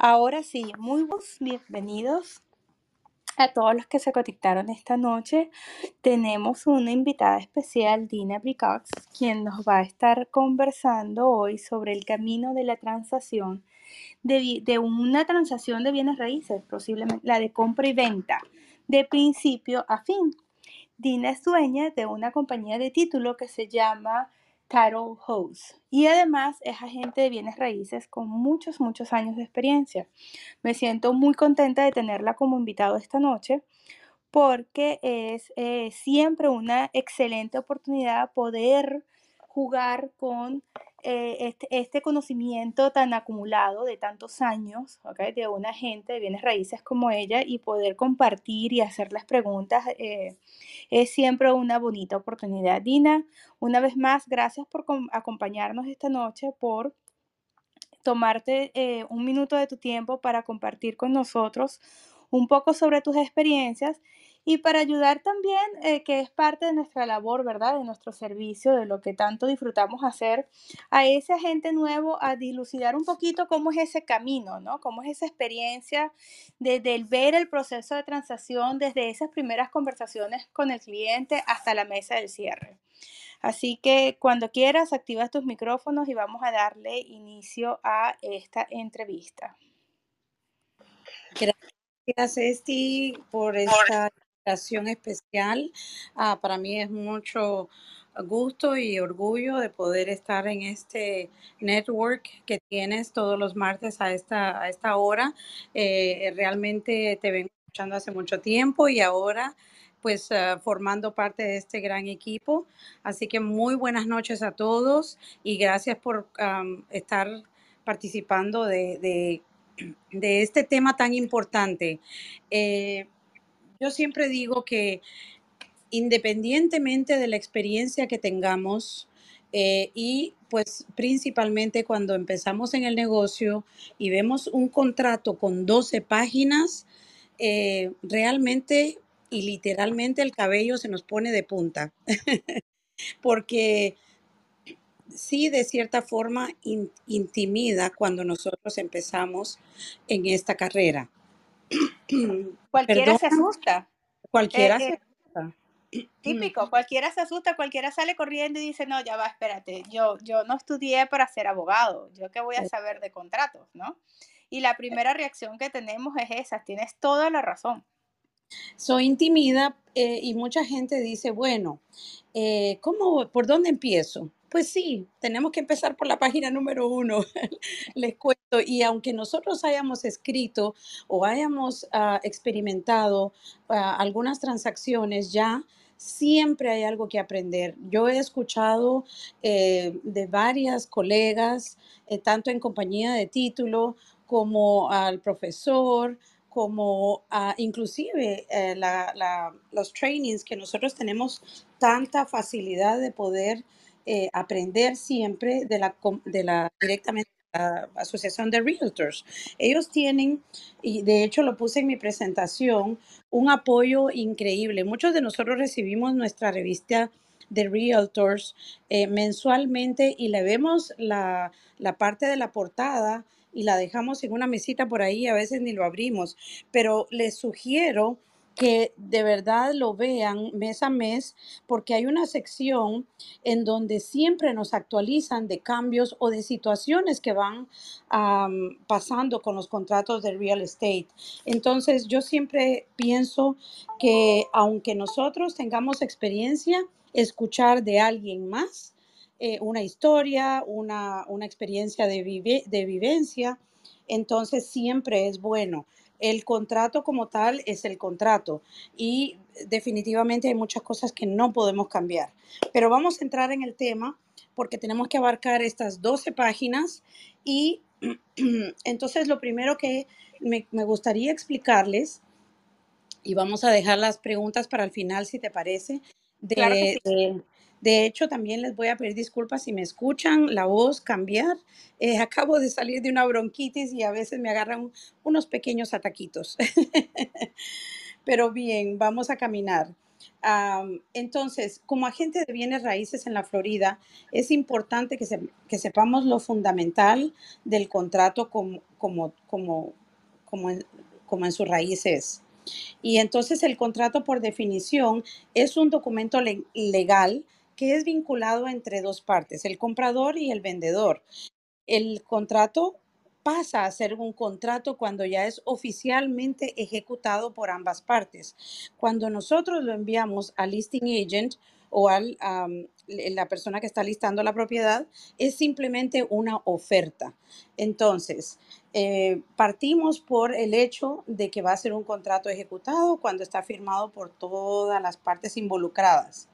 Ahora sí, muy buenos bienvenidos a todos los que se conectaron esta noche. Tenemos una invitada especial, Dina Bricox, quien nos va a estar conversando hoy sobre el camino de la transacción de, de una transacción de bienes raíces, posiblemente la de compra y venta, de principio a fin. Dina es dueña de una compañía de título que se llama Title House y además es agente de bienes raíces con muchos, muchos años de experiencia. Me siento muy contenta de tenerla como invitado esta noche porque es eh, siempre una excelente oportunidad poder jugar con eh, este, este conocimiento tan acumulado de tantos años, ¿ok? De una gente de bienes raíces como ella y poder compartir y hacerles preguntas eh, es siempre una bonita oportunidad. Dina, una vez más, gracias por com- acompañarnos esta noche, por tomarte eh, un minuto de tu tiempo para compartir con nosotros un poco sobre tus experiencias y para ayudar también, eh, que es parte de nuestra labor, ¿verdad? De nuestro servicio, de lo que tanto disfrutamos hacer, a ese agente nuevo a dilucidar un poquito cómo es ese camino, ¿no? Cómo es esa experiencia desde el ver el proceso de transacción, desde esas primeras conversaciones con el cliente hasta la mesa del cierre. Así que cuando quieras, activas tus micrófonos y vamos a darle inicio a esta entrevista. Gracias, Esti, por esta especial. Ah, para mí es mucho gusto y orgullo de poder estar en este network que tienes todos los martes a esta, a esta hora. Eh, realmente te vengo escuchando hace mucho tiempo y ahora pues ah, formando parte de este gran equipo. Así que muy buenas noches a todos y gracias por estar participando de, de de este tema tan importante. Eh, yo siempre digo que independientemente de la experiencia que tengamos eh, y pues principalmente cuando empezamos en el negocio y vemos un contrato con 12 páginas, eh, realmente y literalmente el cabello se nos pone de punta, porque sí de cierta forma in- intimida cuando nosotros empezamos en esta carrera. Cualquiera Perdón, se asusta. Eh, cualquiera se eh, asusta. típico, cualquiera se asusta, cualquiera sale corriendo y dice, no, ya va, espérate, yo, yo no estudié para ser abogado, yo qué voy a saber de contratos, ¿no? Y la primera reacción que tenemos es esa, tienes toda la razón. Soy intimida eh, y mucha gente dice, bueno, eh, ¿cómo, por dónde empiezo? Pues sí, tenemos que empezar por la página número uno, les cuento. Y aunque nosotros hayamos escrito o hayamos ah, experimentado ah, algunas transacciones ya, siempre hay algo que aprender. Yo he escuchado eh, de varias colegas, eh, tanto en compañía de título como al profesor, como inclusive eh, los trainings que nosotros tenemos tanta facilidad de poder eh, aprender siempre de la, de la directamente la Asociación de Realtors. Ellos tienen, y de hecho lo puse en mi presentación, un apoyo increíble. Muchos de nosotros recibimos nuestra revista de Realtors eh, mensualmente y le vemos la, la parte de la portada y la dejamos en una mesita por ahí, a veces ni lo abrimos, pero les sugiero que de verdad lo vean mes a mes porque hay una sección en donde siempre nos actualizan de cambios o de situaciones que van am, pasando con los contratos de real estate. Entonces yo siempre pienso que aunque nosotros tengamos experiencia, escuchar de alguien más eh, una historia, una, una experiencia de, vive- de vivencia, entonces siempre es bueno. El contrato como tal es el contrato y definitivamente hay muchas cosas que no podemos cambiar. Pero vamos a entrar en el tema porque tenemos que abarcar estas 12 páginas y entonces lo primero que me, me gustaría explicarles y vamos a dejar las preguntas para el final, si te parece. Claro sí. de, de hecho, también les voy a pedir disculpas si me escuchan la voz cambiar. Eh, acabo de salir de una bronquitis y a veces me agarran unos pequeños ataquitos. Pero bien, vamos a caminar. Am, entonces, como agente de bienes raíces en la Florida, es importante que, se- que sepamos lo fundamental del contrato como, como, como, como, en, como en sus raíces. Y entonces el contrato por definición es un documento le- legal que es vinculado entre dos partes, el comprador y el vendedor. El contrato pasa a ser un contrato cuando ya es oficialmente ejecutado por ambas partes. Cuando nosotros lo enviamos al listing agent o a la persona que está listando la propiedad, es simplemente una oferta. Entonces, eh, partimos por el hecho de que va a ser un contrato ejecutado cuando está firmado por todas las partes involucradas.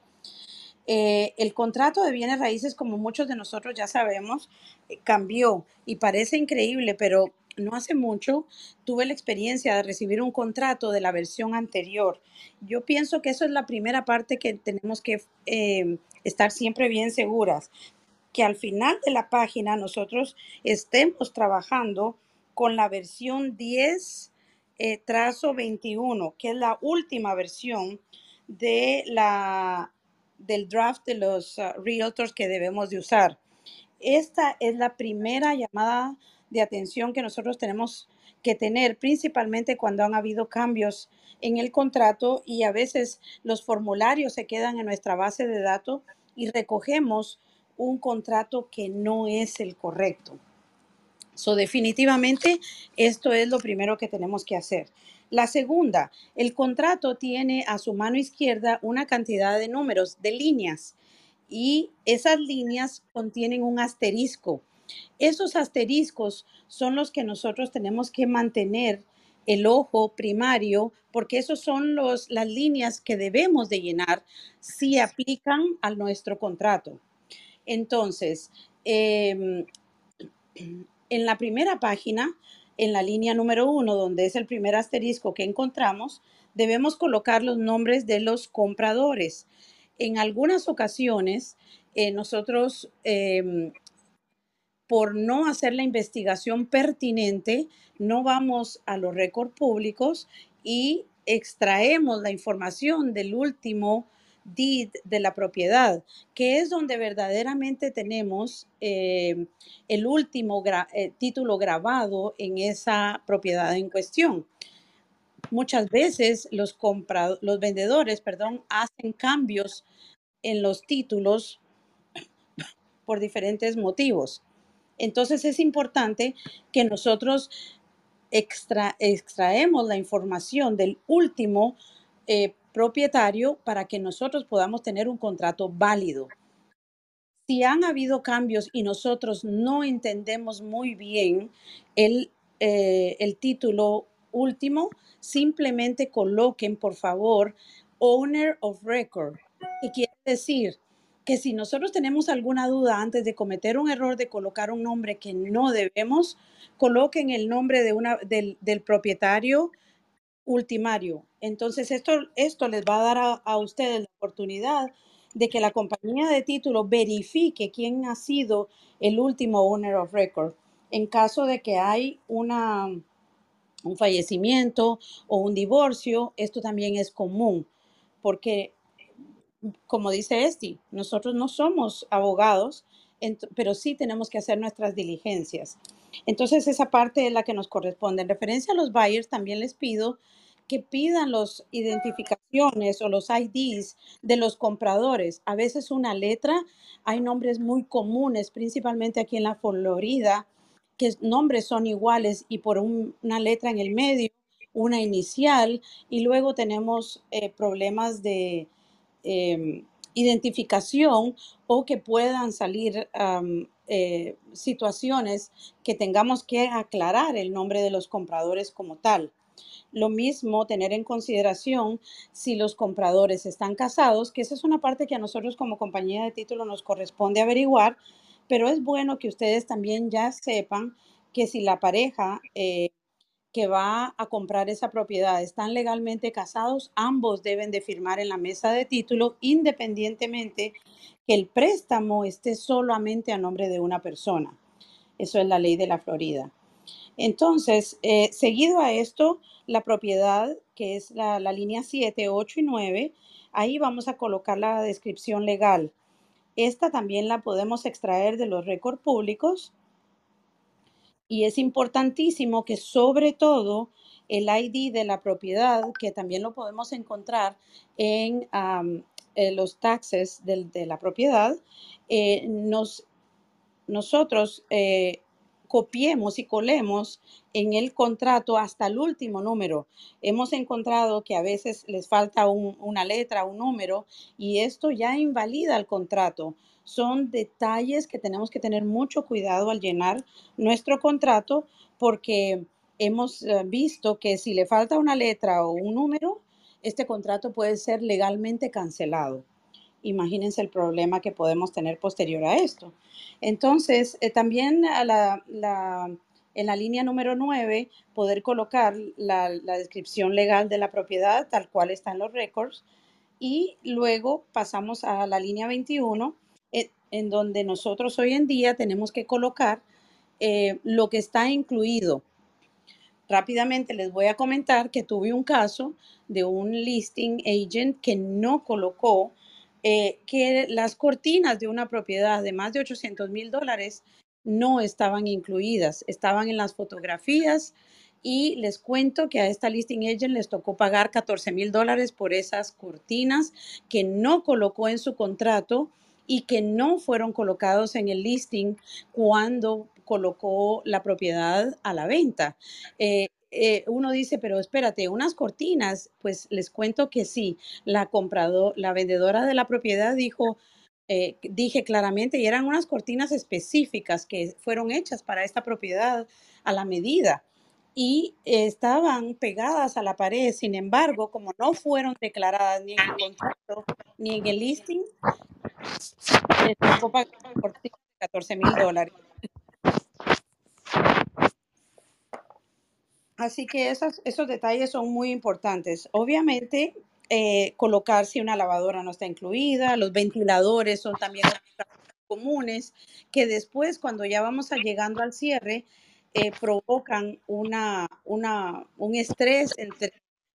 Eh, el contrato de bienes raíces, como muchos de nosotros ya sabemos, eh, cambió y parece increíble, pero no hace mucho tuve la experiencia de recibir un contrato de la versión anterior. Yo pienso que eso es la primera parte que tenemos que eh, estar siempre bien seguras, que al final de la página nosotros estemos trabajando con la versión 10 eh, trazo 21, que es la última versión de la, del draft de los uh, realtors que debemos de usar. Esta es la primera llamada de atención que nosotros tenemos que tener, principalmente cuando han habido cambios en el contrato y a veces los formularios se quedan en nuestra base de datos y recogemos un contrato que no es el correcto. So, definitivamente, esto es lo primero que tenemos que hacer. La segunda, el contrato tiene a su mano izquierda una cantidad de números, de líneas, y esas líneas contienen un asterisco. Esos asteriscos son los que nosotros tenemos que mantener el ojo primario, porque esos son los, las líneas que debemos de llenar si aplican a nuestro contrato. Entonces, em, en la primera página, en la línea número uno, donde es el primer asterisco que encontramos, debemos colocar los nombres de los compradores. En algunas ocasiones, eh, nosotros, eh, por no hacer la investigación pertinente, no vamos a los récords públicos y extraemos la información del último de la propiedad, que es donde verdaderamente tenemos eh, el último eh, título grabado en esa propiedad en cuestión. Muchas veces los, los vendedores perdón, hacen cambios en los títulos por diferentes motivos. Entonces es importante que nosotros extra, extraemos la información del último eh, propietario para que nosotros podamos tener un contrato válido. Si han habido cambios y nosotros no entendemos muy bien el, eh, el título último, simplemente coloquen, por favor, Owner of Record. ¿Qué quiere decir? Que si nosotros tenemos alguna duda antes de cometer un error de colocar un nombre que no debemos, coloquen el nombre de una, del, del propietario ultimario. Entonces, esto, esto les va a dar a, a, ustedes la oportunidad de que la compañía de título verifique quién ha sido el último owner of record. En caso de que hay una, un fallecimiento o un divorcio, esto también es común, porque, como dice Esti, nosotros no somos abogados, pero sí tenemos que hacer nuestras diligencias. Entonces, esa parte es la que nos corresponde. En referencia a los buyers, también les pido que pidan las identificaciones o los IDs de los compradores. A veces una letra, hay nombres muy comunes, principalmente aquí en la Florida, que nombres son iguales y por un, una letra en el medio, una inicial, y luego tenemos eh, problemas de eh, identificación o que puedan salir eh, situaciones que tengamos que aclarar el nombre de los compradores como tal. Lo mismo tener en consideración si los compradores están casados, que esa es una parte que a nosotros como compañía de título nos corresponde averiguar, pero es bueno que ustedes también ya sepan que si la pareja eh, que va a comprar esa propiedad están legalmente casados, ambos deben de firmar en la mesa de título independientemente que el préstamo esté solamente a nombre de una persona. Eso es la ley de la Florida. Entonces, eh, seguido a esto, la propiedad, que es la, la, línea 7, 8 y 9, ahí vamos a colocar la descripción legal. Esta también la podemos extraer de los récords públicos y es importantísimo que sobre todo el ID de la propiedad, que también lo podemos encontrar en, los taxes de, la propiedad, eh, nos, nosotros eh, copiemos y colemos en el contrato hasta el último número. Hemos encontrado que a veces les falta una letra, un número, y esto ya invalida el contrato. Son detalles que tenemos que tener mucho cuidado al llenar nuestro contrato porque hemos eh, visto que si le falta una letra o un número, este contrato puede ser legalmente cancelado. Imagínense el problema que podemos tener posterior a esto. Entonces, eh, también en la línea número 9, poder colocar la, descripción legal de la propiedad tal cual está en los récords. Y luego pasamos a la línea 21, eh, en donde nosotros hoy en día tenemos que colocar eh, lo que está incluido rápidamente les voy a comentar que tuve un caso de un listing agent que no colocó eh, que las cortinas de una propiedad de más de 800 mil dólares no estaban incluidas, estaban en las fotografías y les cuento que a esta listing agent les tocó pagar 14 mil dólares por esas cortinas que no colocó en su contrato y que no fueron colocados en el listing cuando colocó la propiedad a la venta. Eh, eh, uno dice, pero espérate, unas cortinas, pues les cuento que sí, la comprador, la vendedora de la propiedad dijo, eh, dije claramente, y eran unas cortinas específicas que fueron hechas para esta propiedad a la medida y estaban pegadas a la pared. Sin embargo, como no fueron declaradas ni en el contrato ni en el listing, se tocó pagar 14 mil dólares. Así que esos, detalles son muy importantes. Obviamente, eh, colocar si una lavadora no está incluida, los ventiladores son también comunes, que después cuando ya vamos a llegando al cierre, eh, provocan una, una, un estrés entre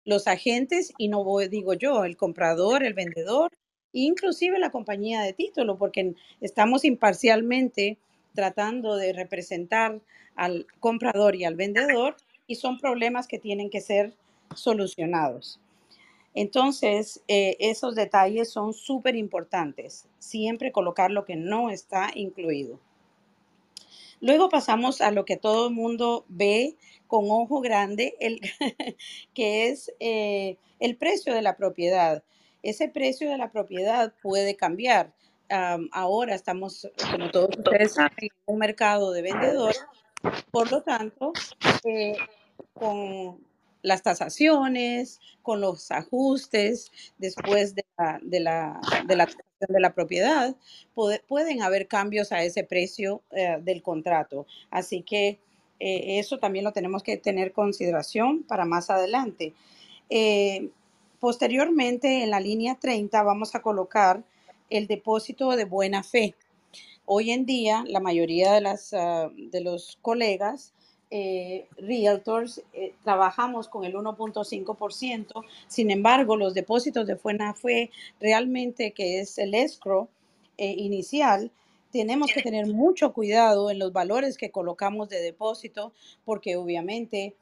los agentes y no digo yo, el comprador, el vendedor, inclusive la compañía de título, porque estamos imparcialmente tratando de representar al comprador y al vendedor y son problemas que tienen que ser solucionados. Entonces, eh, esos detalles son súper importantes. Siempre colocar lo que no está incluido. Luego pasamos a lo que todo el mundo ve con ojo grande, el, que es eh, el precio de la propiedad. Ese precio de la propiedad puede cambiar. ahora estamos, como todos ustedes en un mercado de vendedores. Por lo tanto, eh, con las tasaciones, con los ajustes después de la, de la, de la, propiedad, pueden haber cambios a ese precio eh, del contrato. Así que eh, eso también lo tenemos que tener consideración para más adelante. Posteriormente, en la línea 30, vamos a colocar el depósito de buena fe. Hoy en día, la mayoría de, de los colegas eh, realtors eh, trabajamos con el 1.5%, sin embargo, los depósitos de buena fe realmente que es el escrow eh, inicial, tenemos que tener mucho cuidado en los valores que colocamos de depósito, porque obviamente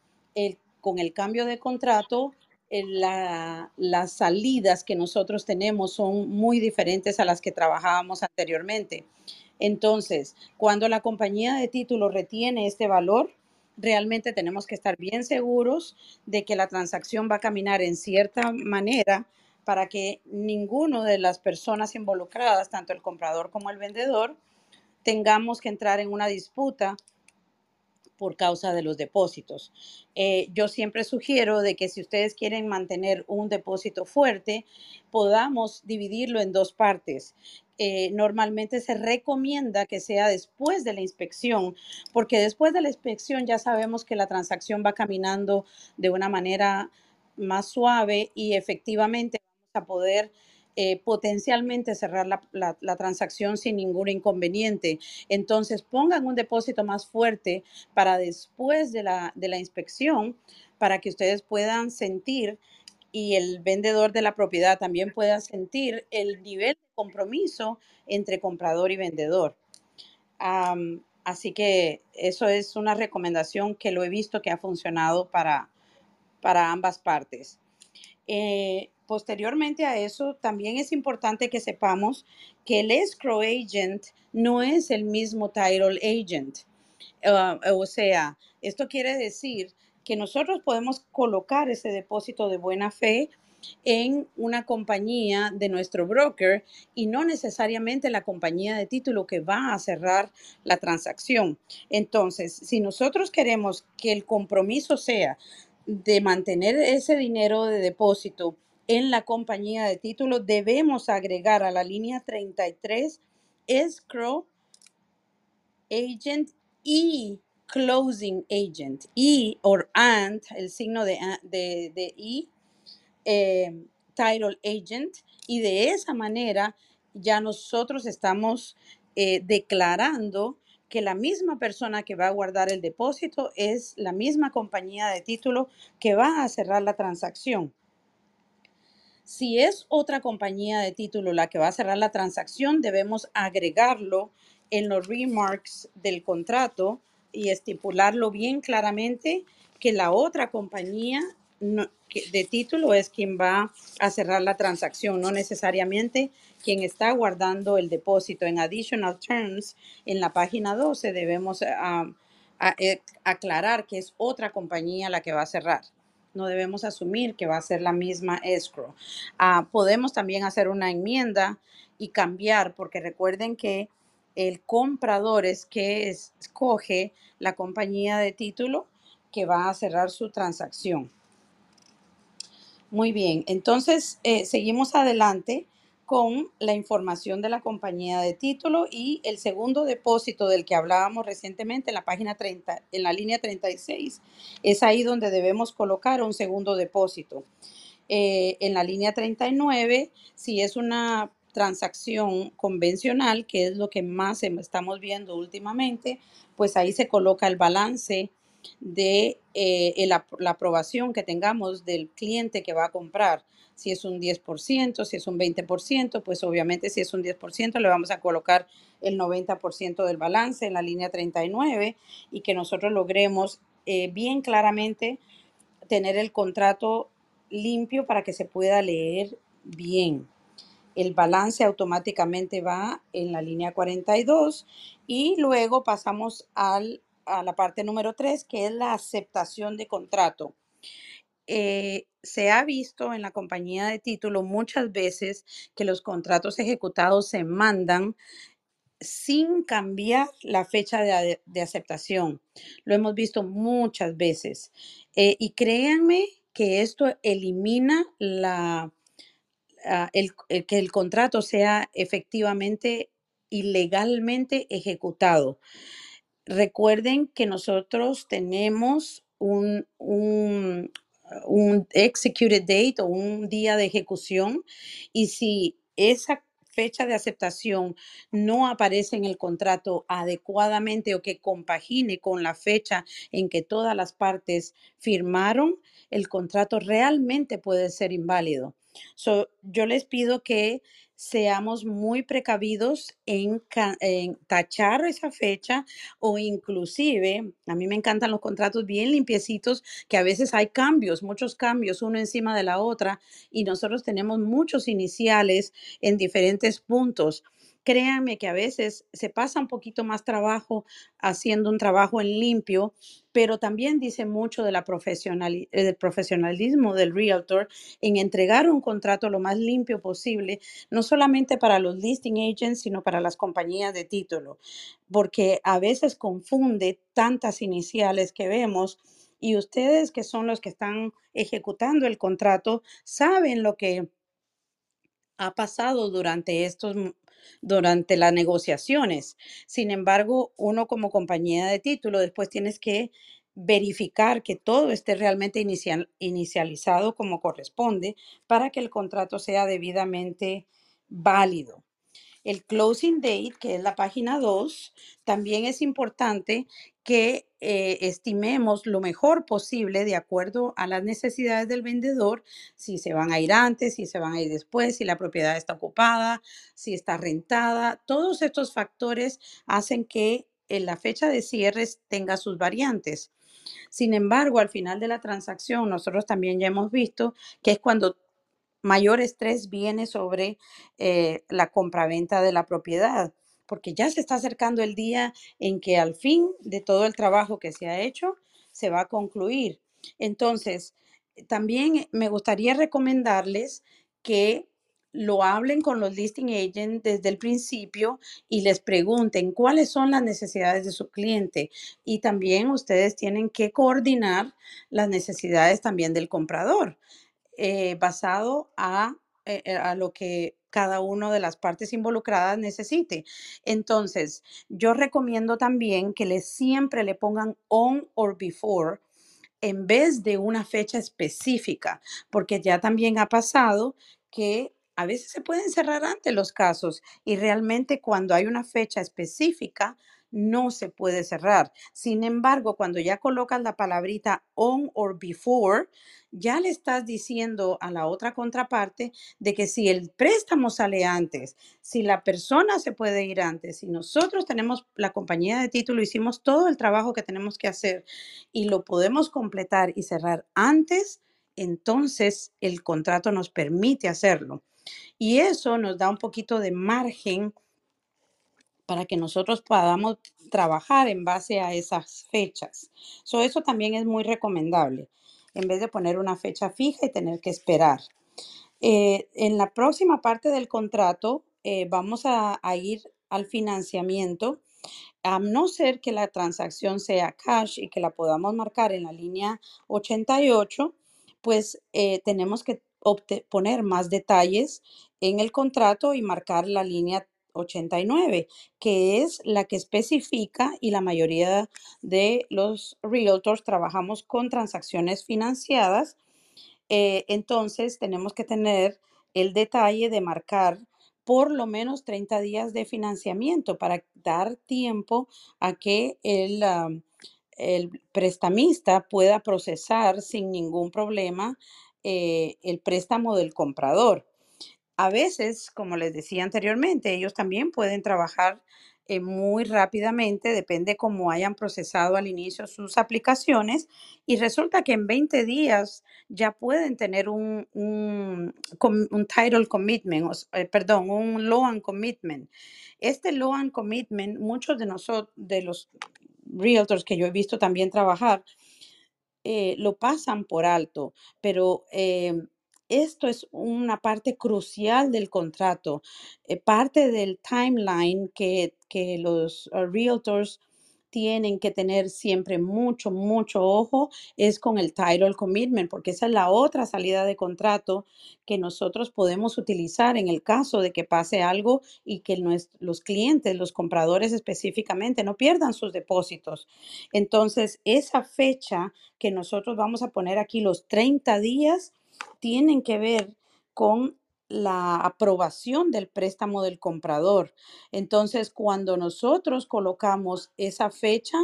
con el cambio de contrato, las salidas que nosotros tenemos son muy diferentes a las que trabajábamos anteriormente. Entonces, cuando la compañía de título retiene este valor, realmente tenemos que estar bien seguros de que la transacción va a caminar en cierta manera para que ninguno de las personas involucradas, tanto el comprador como el vendedor, tengamos que entrar en una disputa por causa de los depósitos. Eh, yo siempre sugiero de que si ustedes quieren mantener un depósito fuerte, podamos dividirlo en dos partes. Eh, normalmente se recomienda que sea después de la inspección, porque después de la inspección ya sabemos que la transacción va caminando de una manera más suave y efectivamente vamos a poder eh, potencialmente cerrar la, transacción sin ningún inconveniente. Entonces, pongan un depósito más fuerte para después de la, de la inspección, para que ustedes puedan sentir y el vendedor de la propiedad también pueda sentir el nivel de compromiso entre comprador y vendedor. Así que eso es una recomendación que lo he visto que ha funcionado para, para ambas partes. Eh, posteriormente a eso, también es importante que sepamos que el escrow agent no es el mismo title agent. Uh, o sea, esto quiere decir que nosotros podemos colocar ese depósito de buena fe en una compañía de nuestro broker y no necesariamente la compañía de título que va a cerrar la transacción. Entonces, si nosotros queremos que el compromiso sea de mantener ese dinero de depósito en la compañía de título, debemos agregar a la línea 33 escrow agent y closing agent y or and el signo de, de, de y eh, title agent y de esa manera ya nosotros estamos eh, declarando que la misma persona que va a guardar el depósito es la misma compañía de título que va a cerrar la transacción. Si es otra compañía de título la que va a cerrar la transacción, debemos agregarlo en los remarks del contrato y estipularlo bien claramente que la otra compañía de título es quien va a cerrar la transacción, no necesariamente quien está guardando el depósito. En additional terms, en la página 12 debemos ah, eh, aclarar que es otra compañía la que va a cerrar. No debemos asumir que va a ser la misma escrow. Ah, podemos también hacer una enmienda y cambiar, porque recuerden que el comprador es que es- escoge la compañía de título que va a cerrar su transacción. Muy bien, entonces eh, seguimos adelante con la información de la compañía de título y el segundo depósito del que hablábamos recientemente en la página 30, en la línea 36. Es ahí donde debemos colocar un segundo depósito. Eh, en la línea 39, si es una transacción convencional, que es lo que más em- estamos viendo últimamente, pues ahí se coloca el balance de eh, la aprobación que tengamos del cliente que va a comprar. Si es un 10%, si es un 20%, pues obviamente si es un 10% le vamos a colocar el 90% del balance en la línea 39 y que nosotros logremos eh, bien claramente tener el contrato limpio para que se pueda leer bien. El balance automáticamente va en la línea 42 y luego pasamos al, a la parte número 3, que es la aceptación de contrato. Eh, se ha visto en la compañía de título muchas veces que los contratos ejecutados se mandan sin cambiar la fecha de, de aceptación. Lo hemos visto muchas veces. Eh, y créanme que esto elimina la, ah, el, el que el contrato sea efectivamente y legalmente ejecutado. Recuerden que nosotros tenemos un, un, un executed date o un día de ejecución y si esa fecha de aceptación no aparece en el contrato adecuadamente o que compagine con la fecha en que todas las partes firmaron, el contrato realmente puede ser inválido. So, yo les pido que seamos muy precavidos en, en tachar esa fecha o inclusive, a mí me encantan los contratos bien limpiecitos, que a veces hay cambios, muchos cambios, uno encima de la otra, y nosotros tenemos muchos iniciales en diferentes puntos. Créanme que a veces se pasa un poquito más trabajo haciendo un trabajo en limpio, pero también dice mucho de la eh, del profesionalismo del realtor en entregar un contrato lo más limpio posible, no solamente para los listing agents, sino para las compañías de título porque a veces confunde tantas iniciales que vemos y ustedes que son los que están ejecutando el contrato saben lo que ha pasado durante estos durante las negociaciones. Sin embargo, uno como compañía de título después tienes que verificar que todo esté realmente inicial- inicializado como corresponde para que el contrato sea debidamente válido. El closing date, que es la página 2, también es importante que eh, estimemos lo mejor posible de acuerdo a las necesidades del vendedor, si se van a ir antes, si se van a ir después, si la propiedad está ocupada, si está rentada. Todos estos factores hacen que en eh, la fecha de cierres tenga sus variantes. Sin embargo, al final de la transacción, nosotros también ya hemos visto que es cuando mayor estrés viene sobre eh, la compraventa de la propiedad, porque ya se está acercando el día en que al fin de todo el trabajo que se ha hecho se va a concluir. Entonces, también me gustaría recomendarles que lo hablen con los listing agents desde el principio y les pregunten cuáles son las necesidades de su cliente. Y también ustedes tienen que coordinar las necesidades también del comprador. Eh, basado a, eh, eh, a lo que cada una de las partes involucradas necesite. Entonces, yo recomiendo también que le, siempre le pongan on or before en vez de una fecha específica, porque ya también ha pasado que a veces se pueden cerrar antes los casos y realmente cuando hay una fecha específica, no se puede cerrar. Sin embargo, cuando ya colocas la palabrita on or before, ya le estás diciendo a la otra contraparte de que si el préstamo sale antes, si la persona se puede ir antes, si nosotros tenemos la compañía de título, hicimos todo el trabajo que tenemos que hacer y lo podemos completar y cerrar antes, entonces el contrato nos permite hacerlo. Y eso nos da un poquito de margen para que nosotros podamos trabajar en base a esas fechas. eso también es muy recomendable, en vez de poner una fecha fija y tener que esperar. Eh, en la próxima parte del contrato eh, vamos a, ir al financiamiento, a no ser que la transacción sea cash y que la podamos marcar en la línea 88, pues eh, tenemos que poner más detalles en el contrato y marcar la línea 89, que es la que especifica y la mayoría de los realtors trabajamos con transacciones financiadas. Eh, entonces tenemos que tener el detalle de marcar por lo menos 30 días de financiamiento para dar tiempo a que el, el prestamista pueda procesar sin ningún problema eh, el préstamo del comprador. A veces, como les decía anteriormente, ellos también pueden trabajar eh, muy rápidamente, depende cómo hayan procesado al inicio sus aplicaciones y resulta que en 20 días ya pueden tener un, un, title commitment, eh, perdón, un loan commitment. Este loan commitment, muchos de nosotros, de los realtors que yo he visto también trabajar, eh, lo pasan por alto, pero em, esto es una parte crucial del contrato, eh, parte del timeline que, que los uh, realtors tienen que tener siempre mucho, mucho ojo es con el title commitment, porque esa es la otra salida de contrato que nosotros podemos utilizar en el caso de que pase algo y que los clientes, los compradores específicamente, no pierdan sus depósitos. Entonces, esa fecha que nosotros vamos a poner aquí, los 30 días, tienen que ver con la aprobación del préstamo del comprador. Entonces, cuando nosotros colocamos esa fecha,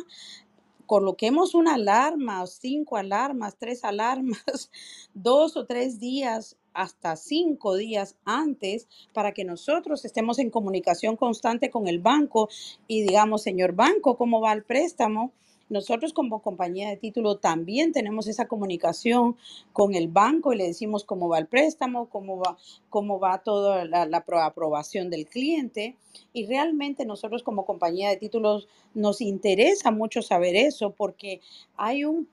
coloquemos una alarma, cinco alarmas, tres alarmas, dos o tres días hasta cinco días antes para que nosotros estemos en comunicación constante con el banco y digamos, señor banco, ¿cómo va el préstamo? Nosotros como compañía de título también tenemos esa comunicación con el banco y le decimos cómo va el préstamo, cómo va, cómo va toda la, la aprobación del cliente. Y realmente nosotros como compañía de títulos nos interesa mucho saber eso porque hay un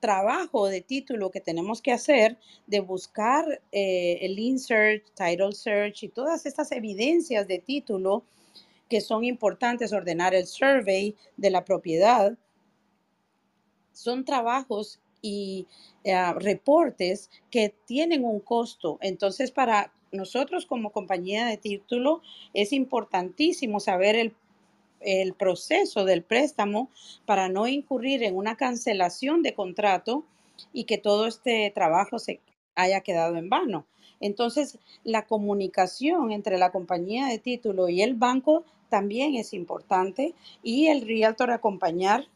trabajo de título que tenemos que hacer de buscar eh, el insert, title search y todas estas evidencias de título que son importantes, ordenar el survey de la propiedad son trabajos y eh, reportes que tienen un costo. Entonces, para nosotros como compañía de título es importantísimo saber el, el proceso del préstamo para no incurrir en una cancelación de contrato y que todo este trabajo se haya quedado en vano. Entonces, la comunicación entre la compañía de título y el banco también es importante y el realtor acompañar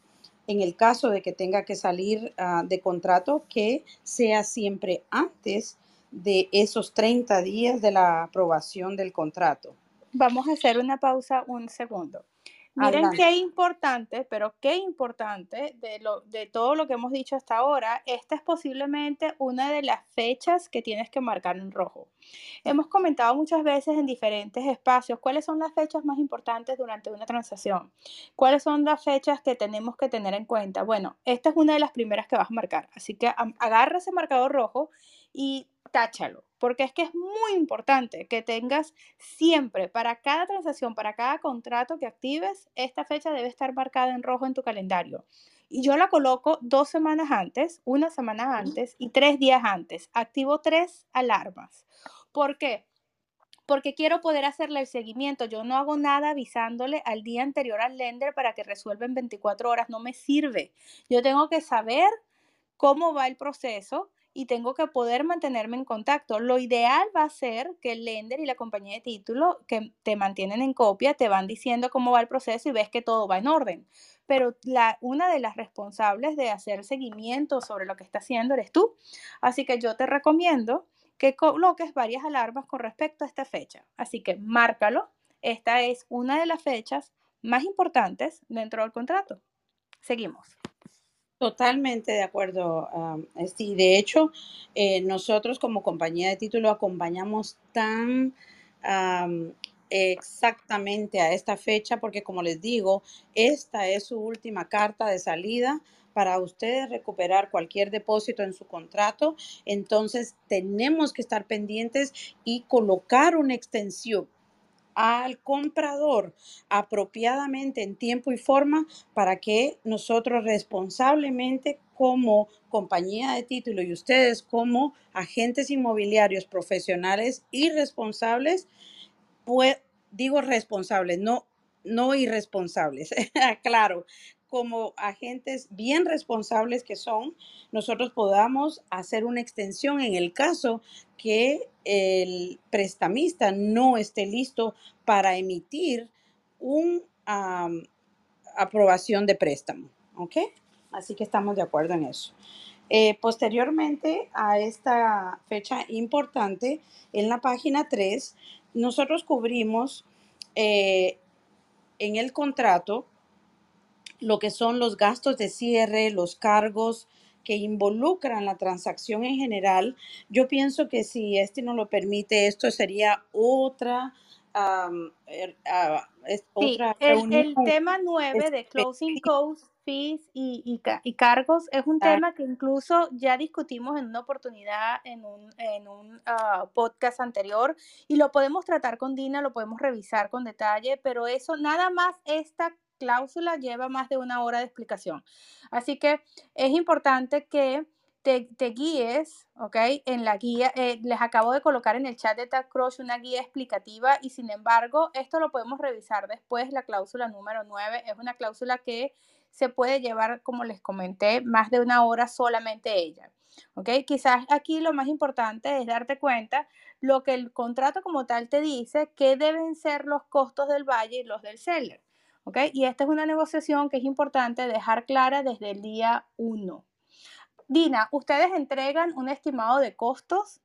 en el caso de que tenga que salir uh, de contrato, que sea siempre antes de esos 30 días de la aprobación del contrato. Vamos a hacer una pausa un segundo. Miren Adelante. qué importante, pero qué importante de, lo, de todo lo que hemos dicho hasta ahora, esta es posiblemente una de las fechas que tienes que marcar en rojo. Hemos comentado muchas veces en diferentes espacios cuáles son las fechas más importantes durante una transacción, cuáles son las fechas que tenemos que tener en cuenta. Bueno, esta es una de las primeras que vas a marcar, así que agarra ese marcador rojo y táchalo, porque es que es muy importante que tengas siempre, para cada transacción, para cada contrato que actives, esta fecha debe estar marcada en rojo en tu calendario. Y yo la coloco dos semanas antes, una semana antes y tres días antes. Activo tres alarmas. ¿Por qué? Porque quiero poder hacerle el seguimiento. Yo no hago nada avisándole al día anterior al lender para que resuelva en 24 horas. No me sirve. Yo tengo que saber cómo va el proceso y tengo que poder mantenerme en contacto. Lo ideal va a ser que el lender y la compañía de título que te mantienen en copia te van diciendo cómo va el proceso y ves que todo va en orden. Pero la, una de las responsables de hacer seguimiento sobre lo que está haciendo eres tú. Así que yo te recomiendo que coloques varias alarmas con respecto a esta fecha. Así que márcalo. Esta es una de las fechas más importantes dentro del contrato. Seguimos. Totalmente de acuerdo, um, sí. De hecho, eh, nosotros como compañía de título acompañamos tan exactamente a esta fecha porque, como les digo, esta es su última carta de salida para ustedes recuperar cualquier depósito en su contrato. Entonces, tenemos que estar pendientes y colocar una extensión al comprador apropiadamente en tiempo y forma para que nosotros responsablemente como compañía de título y ustedes como agentes inmobiliarios profesionales y responsables, pues digo responsables, no no irresponsables, claro, como agentes bien responsables que son, nosotros podamos hacer una extensión en el caso que el prestamista no esté listo para emitir una aprobación de préstamo. ¿Ok? Así que estamos de acuerdo en eso. Eh, posteriormente a esta fecha importante, en la página 3, nosotros cubrimos eh, en el contrato lo que son los gastos de cierre, los cargos que involucran la transacción en general. Yo pienso que si este no lo permite, esto sería otra er, ah, otra el, tema 9 de closing costs, fees y, y, cargos es un tema que incluso ya discutimos en una oportunidad en un, en un ah, podcast anterior y lo podemos tratar con Dina, lo podemos revisar con detalle, pero eso nada más esta cláusula lleva más de una hora de explicación. Así que es importante que te, guíes, ¿ok? En la guía, eh, les acabo de colocar en el chat de TagCrush una guía explicativa y sin embargo, esto lo podemos revisar después. La cláusula número 9 es una cláusula que se puede llevar, como les comenté, más de una hora solamente ella. ¿Ok? Quizás aquí lo más importante es darte cuenta lo que el contrato como tal te dice, que deben ser los costos del valle y los del seller. ¿Ok? Y esta es una negociación que es importante dejar clara desde el día 1. Dina, ¿ustedes entregan un estimado de costos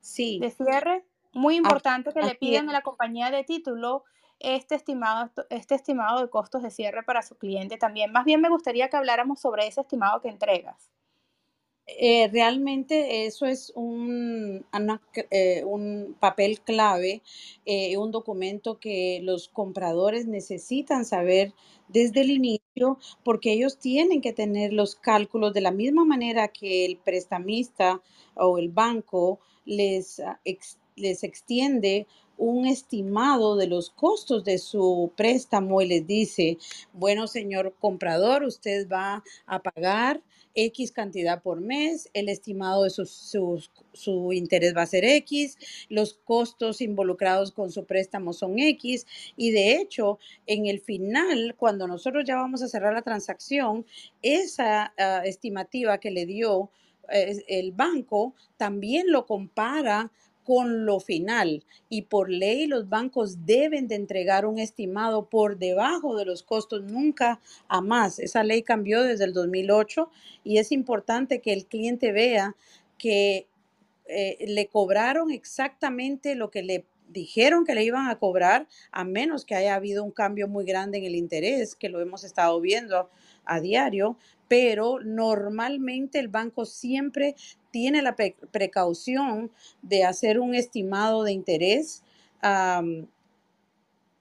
sí. de cierre? Muy importante que le pidan a la compañía de título este estimado, este estimado de costos de cierre para su cliente también. Más bien me gustaría que habláramos sobre ese estimado que entregas. Eh, realmente eso es un, eh, un papel clave, eh, un documento que los compradores necesitan saber desde el inicio porque ellos tienen que tener los cálculos de la misma manera que el prestamista o el banco les, ah, les extiende un estimado de los costos de su préstamo y les dice, bueno, señor comprador, usted va a pagar X cantidad por mes, el estimado de su interés va a ser X, los costos involucrados con su préstamo son X y de hecho en el final, cuando nosotros ya vamos a cerrar la transacción, esa ah, estimativa que le dio el banco también lo compara con lo final y por ley los bancos deben de entregar un estimado por debajo de los costos, nunca a más. Esa ley cambió desde el 2008 y es importante que el cliente vea que eh, le cobraron exactamente lo que le dijeron que le iban a cobrar, a menos que haya habido un cambio muy grande en el interés, que lo hemos estado viendo a diario, pero normalmente el banco siempre tiene la precaución de hacer un estimado de interés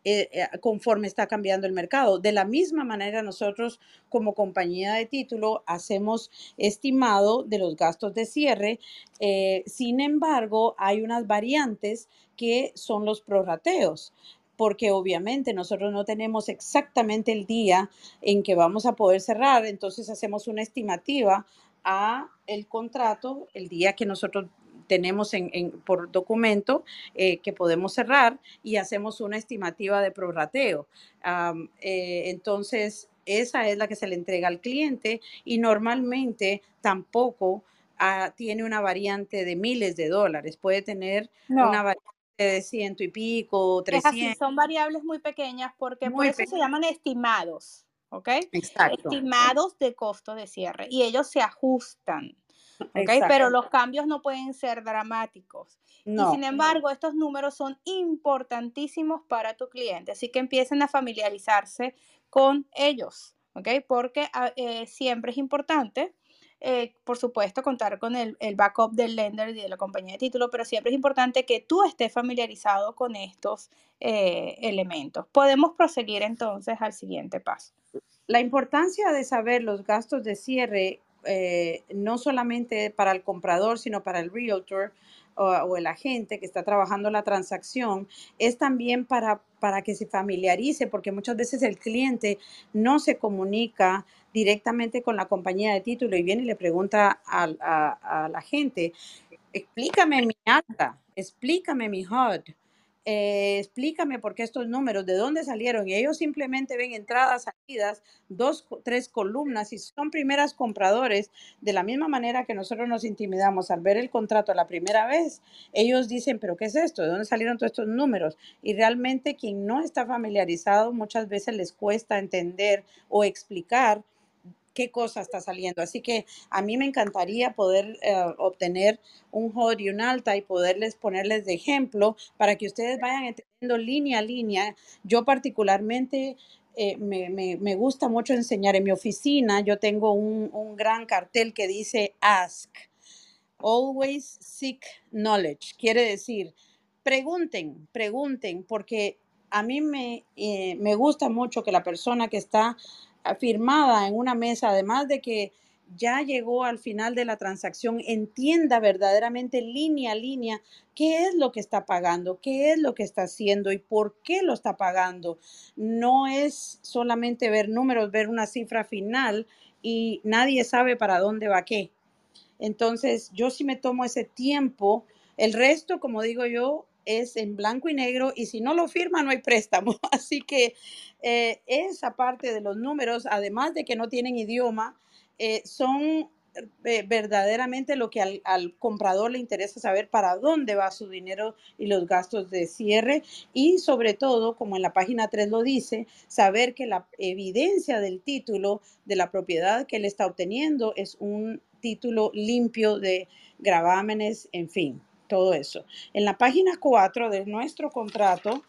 eh, eh, conforme está cambiando el mercado. De la misma manera, nosotros como compañía de título hacemos estimado de los gastos de cierre. Eh, sin embargo, hay unas variantes que son los prorrateos porque obviamente nosotros no tenemos exactamente el día en que vamos a poder cerrar, entonces hacemos una estimativa a el contrato el día que nosotros tenemos en, por documento eh, que podemos cerrar y hacemos una estimativa de prorrateo. Eh, entonces, esa es la que se le entrega al cliente y normalmente tampoco ah, tiene una variante de miles de dólares, puede tener una variante de ciento y pico, trescientos. son variables muy pequeñas porque por eso se llaman estimados. ¿ok? Estimados de costo de cierre y ellos se ajustan. ¿ok? Pero los cambios no pueden ser dramáticos. y sin embargo, estos números son importantísimos para tu cliente, así que empiecen a familiarizarse con ellos, ¿ok? Porque ah, eh, siempre es importante, eh, por supuesto, contar con el, backup del lender y de la compañía de título, pero siempre es importante que tú estés familiarizado con estos eh, elementos. Podemos proseguir entonces al siguiente paso. La importancia de saber los gastos de cierre, eh, no solamente para el comprador, sino para el realtor o, el agente que está trabajando la transacción, es también para, para que se familiarice, porque muchas veces el cliente no se comunica directamente con la compañía de título y viene y le pregunta a, la gente, explícame mi alta, explícame mi HUD eh, explícame por qué estos números, de dónde salieron. Y ellos simplemente ven entradas, salidas, dos, tres columnas y son primeras compradores. De la misma manera que nosotros nos intimidamos al ver el contrato la primera vez, ellos dicen, pero ¿qué es esto? ¿De dónde salieron todos estos números? Y realmente quien no está familiarizado muchas veces les cuesta entender o explicar qué cosa está saliendo. Así que a mí me encantaría poder eh, obtener un HOD y un alta y poderles ponerles de ejemplo para que ustedes vayan entendiendo línea a línea. Yo particularmente eh, me, gusta mucho enseñar en mi oficina. Yo tengo un, un gran cartel que dice Ask. Always seek knowledge. Quiere decir, pregunten, pregunten, porque a mí me, eh, me gusta mucho que la persona que está firmada en una mesa, además de que ya llegó al final de la transacción, entienda verdaderamente línea a línea qué es lo que está pagando, qué es lo que está haciendo y por qué lo está pagando. No es solamente ver números, ver una cifra final y nadie sabe para dónde va qué. Entonces, yo sí me tomo ese tiempo. El resto, como digo yo, es en blanco y negro y si no lo firma no hay préstamo. Así que eh, esa parte de los números, además de que no tienen idioma, eh, son eh, verdaderamente lo que al, al, comprador le interesa saber para dónde va su dinero y los gastos de cierre y sobre todo, como en la página 3 lo dice, saber que la evidencia del título de la propiedad que él está obteniendo es un título limpio de gravámenes, en fin todo eso. En la página 4 de nuestro contrato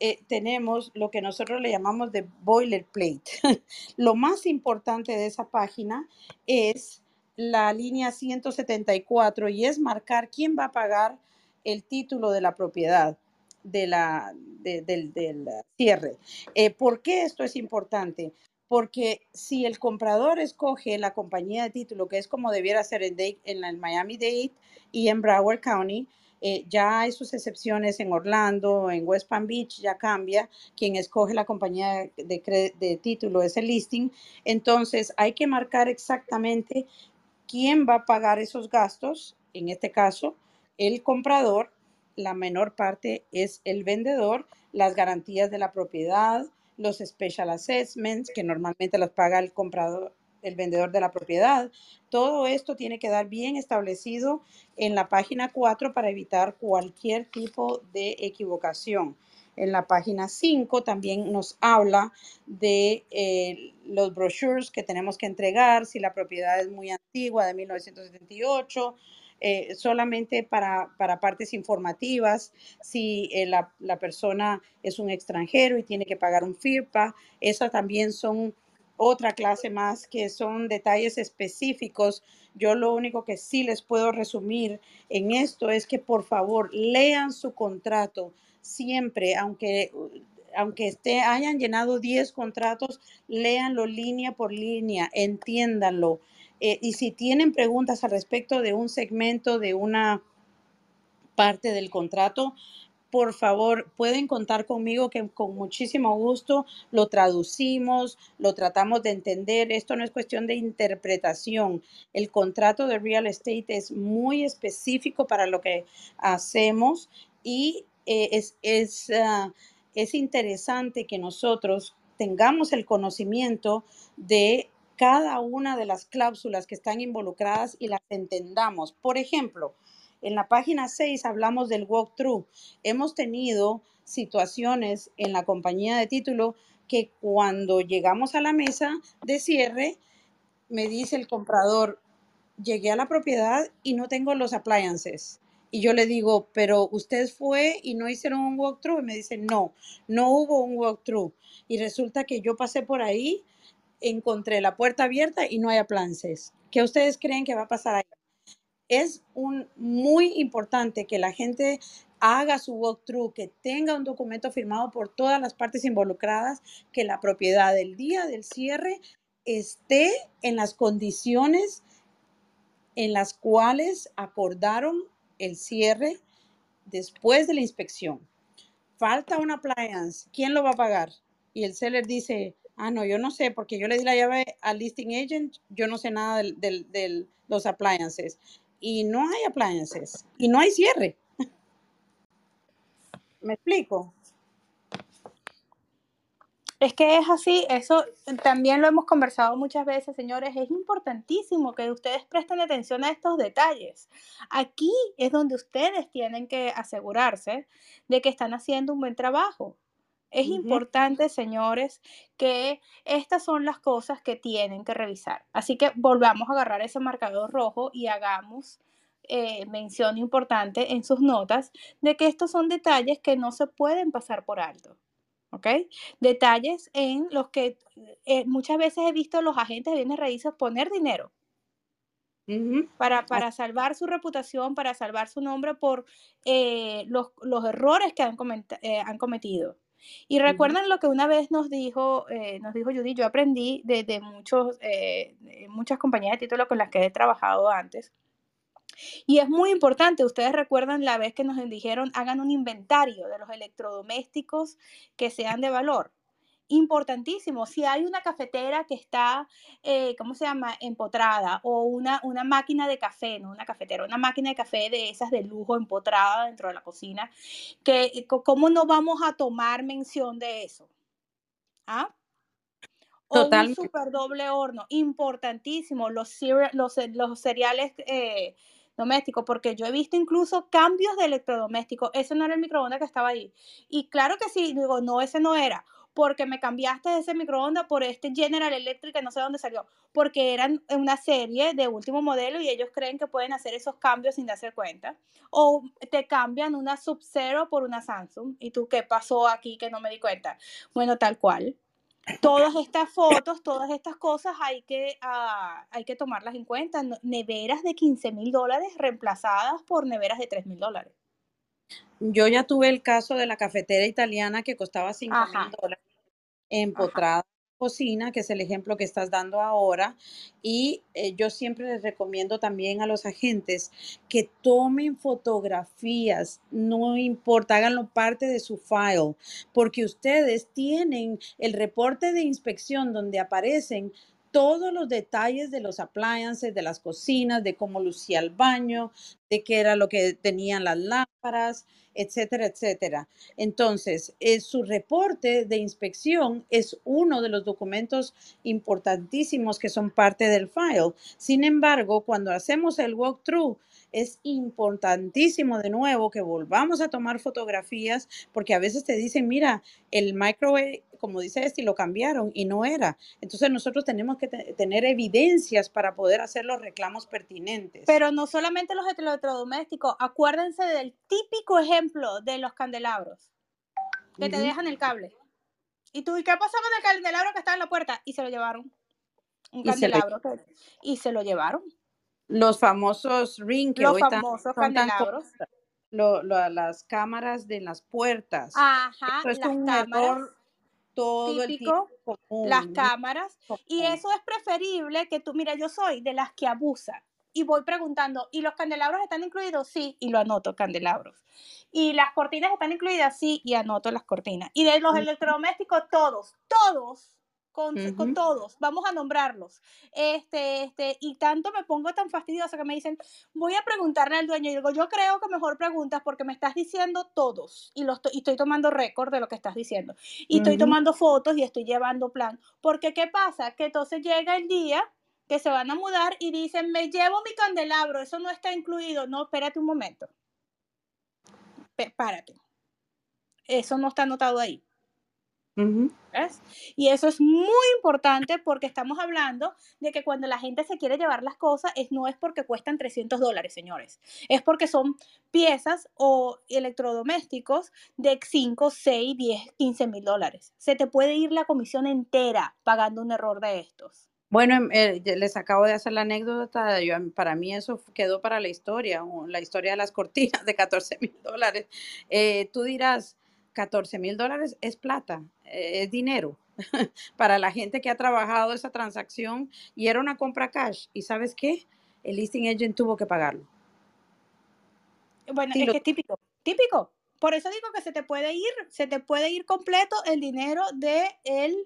eh, tenemos lo que nosotros le llamamos de boilerplate. lo más importante de esa página es la línea 174 y es marcar quién va a pagar el título de la propiedad de la, del, cierre. Eh, ¿Por qué esto es importante? Porque si el comprador escoge la compañía de título, que es como debiera ser en, el Miami Dade, y en Broward County. Eh, ya hay sus excepciones en Orlando, en West Palm Beach, ya cambia. Quien escoge la compañía de, de título es el listing. Entonces hay que marcar exactamente quién va a pagar esos gastos. En este caso, el comprador. La menor parte es el vendedor. Las garantías de la propiedad, los special assessments, que normalmente los paga el comprador, el vendedor de la propiedad. Todo esto tiene que dar bien establecido en la página 4 para evitar cualquier tipo de equivocación. En la página 5 también nos habla de eh, los brochures que tenemos que entregar, si la propiedad es muy antigua, de 1978, eh, solamente para, para, partes informativas, si eh, la, la, persona es un extranjero y tiene que pagar un FIRPA, esas también son otra clase más que son detalles específicos. Yo lo único que sí les puedo resumir en esto es que por favor lean su contrato siempre, aunque aunque esté, hayan llenado 10 contratos, léanlo línea por línea, entiéndanlo. Eh, y si tienen preguntas al respecto de un segmento, de una parte del contrato, por favor, pueden contar conmigo que con muchísimo gusto lo traducimos, lo tratamos de entender. Esto no es cuestión de interpretación. El contrato de real estate es muy específico para lo que hacemos y eh, es, es, uh, es interesante que nosotros tengamos el conocimiento de cada una de las cláusulas que están involucradas y las entendamos. Por ejemplo, en la página 6 hablamos del walkthrough. Hemos tenido situaciones en la compañía de título que cuando llegamos a la mesa de cierre, me dice el comprador, llegué a la propiedad y no tengo los appliances. Y yo le digo, pero usted fue y no hicieron un walkthrough. Y me dice, no, no hubo un walkthrough. Y resulta que yo pasé por ahí, encontré la puerta abierta y no hay aplances. ¿Qué ustedes creen que va a pasar ahí? Es un, muy importante que la gente haga su walkthrough, que tenga un documento firmado por todas las partes involucradas, que la propiedad del día del cierre esté en las condiciones en las cuales acordaron el cierre después de la inspección. Falta una appliance, ¿quién lo va a pagar? Y el seller dice, ah, no, yo no sé, porque yo le di la llave al listing agent, yo no sé nada de los appliances. Y no hay appliances, y no hay cierre. ¿Me explico? Es que es así, eso también lo hemos conversado muchas veces, señores, es importantísimo que ustedes presten atención a estos detalles. Aquí es donde ustedes tienen que asegurarse de que están haciendo un buen trabajo. Es importante, señores, que estas son las cosas que tienen que revisar. Así que volvamos a agarrar ese marcador rojo y hagamos eh, mención importante en sus notas de que estos son detalles que no se pueden pasar por alto. ¿ok? Detalles en los que eh, muchas veces he visto a los agentes de bienes raíces poner dinero para, para, salvar su reputación, para salvar su nombre por eh, los, los, errores que han, eh, han cometido. Y recuerden lo que una vez nos dijo, nos dijo Judy, yo aprendí de, de muchos, de muchas compañías de título con las que he trabajado antes, y es muy importante, ustedes recuerdan la vez que nos dijeron hagan un inventario de los electrodomésticos que sean de valor. Importantísimo, si hay una cafetera que está, eh, ¿cómo se llama?, empotrada o una, una máquina de café, no una cafetera, una máquina de café de esas de lujo empotrada dentro de la cocina, que, ¿cómo no vamos a tomar mención de eso? ¿Ah? O un super doble horno, importantísimo, los, los, los cereales eh, doméstico, porque yo he visto incluso cambios de electrodoméstico. Ese no era el microondas que estaba ahí. Y claro que sí, digo, no, ese no era, porque me cambiaste ese microondas por este General Electric, no sé dónde salió, porque eran una serie de último modelo y ellos creen que pueden hacer esos cambios sin darse cuenta. O te cambian una Sub-Zero por una Samsung y tú, ¿qué pasó aquí que no me di cuenta? Bueno, tal cual todas estas fotos, todas estas cosas hay que, ah, hay que tomarlas en cuenta. Neveras de 15 mil dólares reemplazadas por neveras de 3 mil dólares. Yo ya tuve el caso de la cafetera italiana que costaba 5 mil dólares empotrada cocina, que es el ejemplo que estás dando ahora. Y eh, yo siempre les recomiendo también a los agentes que tomen fotografías, no importa, háganlo parte de su file, porque ustedes tienen el reporte de inspección donde aparecen todos los detalles de los appliances, de las cocinas, de cómo lucía el baño, de qué era lo que tenían las lámparas, etcétera, etcétera. Entonces, eh, su reporte de inspección es uno de los documentos importantísimos que son parte del file. Sin embargo, cuando hacemos el walkthrough, es importantísimo de nuevo que volvamos a tomar fotografías porque a veces te dicen, mira, el microwave, como dice este, lo cambiaron y no era. Entonces nosotros tenemos que tener evidencias para poder hacer los reclamos pertinentes. Pero no solamente los electrodomésticos, acuérdense del típico ejemplo de los candelabros, que te dejan el cable. ¿Y tú, ¿y qué pasó con el candelabro que estaba en la puerta? Y se lo llevaron. Un candelabro. y se lo llevaron. Los famosos ring Los famosos candelabros. las cámaras de las puertas. Ajá, las cámaras. Todo el tiempo Las cámaras. Y eso es preferible que tú, mira, yo soy de las que abusan. Y voy preguntando, ¿y los candelabros están incluidos? Sí, y lo anoto, candelabros. ¿Y las cortinas están incluidas? Sí, y anoto las cortinas. Y de los electrodomésticos, todos, todos con, todos, vamos a nombrarlos. Este, este, y tanto me pongo tan fastidiosa que me dicen, voy a preguntarle al dueño. Y digo, yo creo que mejor preguntas porque me estás diciendo todos y, lo estoy, y estoy tomando récord de lo que estás diciendo. Y estoy tomando fotos y estoy llevando plan. Porque, ¿qué pasa? Que entonces llega el día que se van a mudar y dicen, me llevo mi candelabro, eso no está incluido. No, espérate un momento. Párate. Eso no está anotado ahí. Y eso es muy importante porque estamos hablando de que cuando la gente se quiere llevar las cosas, es, no es porque cuestan 300 dólares, señores. Es porque son piezas o electrodomésticos de 5, 6, 10, 15 mil dólares. Se te puede ir la comisión entera pagando un error de estos. Bueno, em, eh, les acabo de hacer la anécdota, para mí eso quedó para la historia, la historia de las cortinas de 14 mil dólares. Eh, tú dirás, 14 mil dólares es plata, eh, es dinero para la gente que ha trabajado esa transacción y era una compra cash. ¿Y sabes qué? El listing agent tuvo que pagarlo. Bueno, es que es típico, típico. Por eso digo que se te puede ir, se te puede ir completo el dinero de el,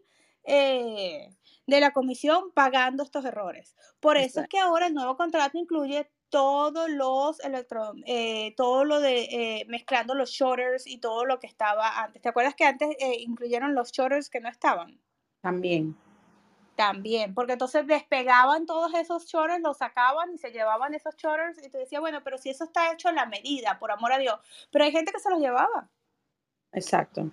eh, de la comisión pagando estos errores. Por eso es que ahora el nuevo contrato incluye todos los electro, eh, todo lo de eh, mezclando los shorters y todo lo que estaba antes. ¿Te acuerdas que antes eh, incluyeron los shorters que no estaban? También. También, porque entonces despegaban todos esos shorters, los sacaban y se llevaban esos shorters y te decía, bueno, pero si eso está hecho a la medida, por amor a Dios. Pero hay gente que se los llevaba. Exacto.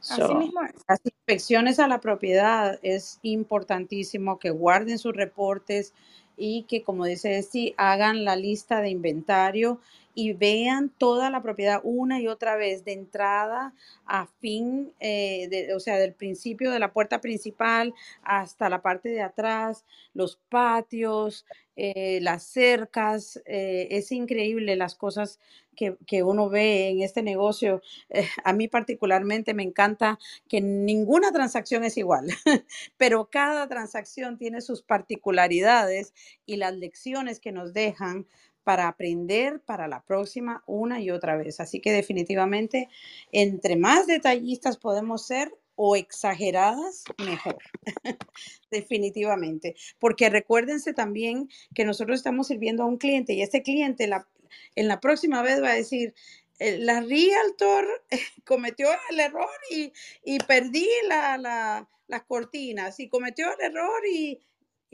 Así mismo Las inspecciones a la propiedad es importantísimo que guarden sus reportes, y que, como dice Esti, hagan la lista de inventario y vean toda la propiedad una y otra vez, de entrada a fin, eh, o sea, del principio de la puerta principal hasta la parte de atrás, los patios, eh, las cercas. Eh, es increíble las cosas que, uno ve en este negocio. A mí particularmente me encanta que ninguna transacción es igual, pero cada transacción tiene sus particularidades y las lecciones que nos dejan para aprender para la próxima una y otra vez. Así que definitivamente, entre más detallistas podemos ser o exageradas, mejor. definitivamente. Porque recuérdense también que nosotros estamos sirviendo a un cliente y este cliente en la próxima vez va a decir, eh, la realtor cometió el error y, perdí la, la, las cortinas y cometió el error y,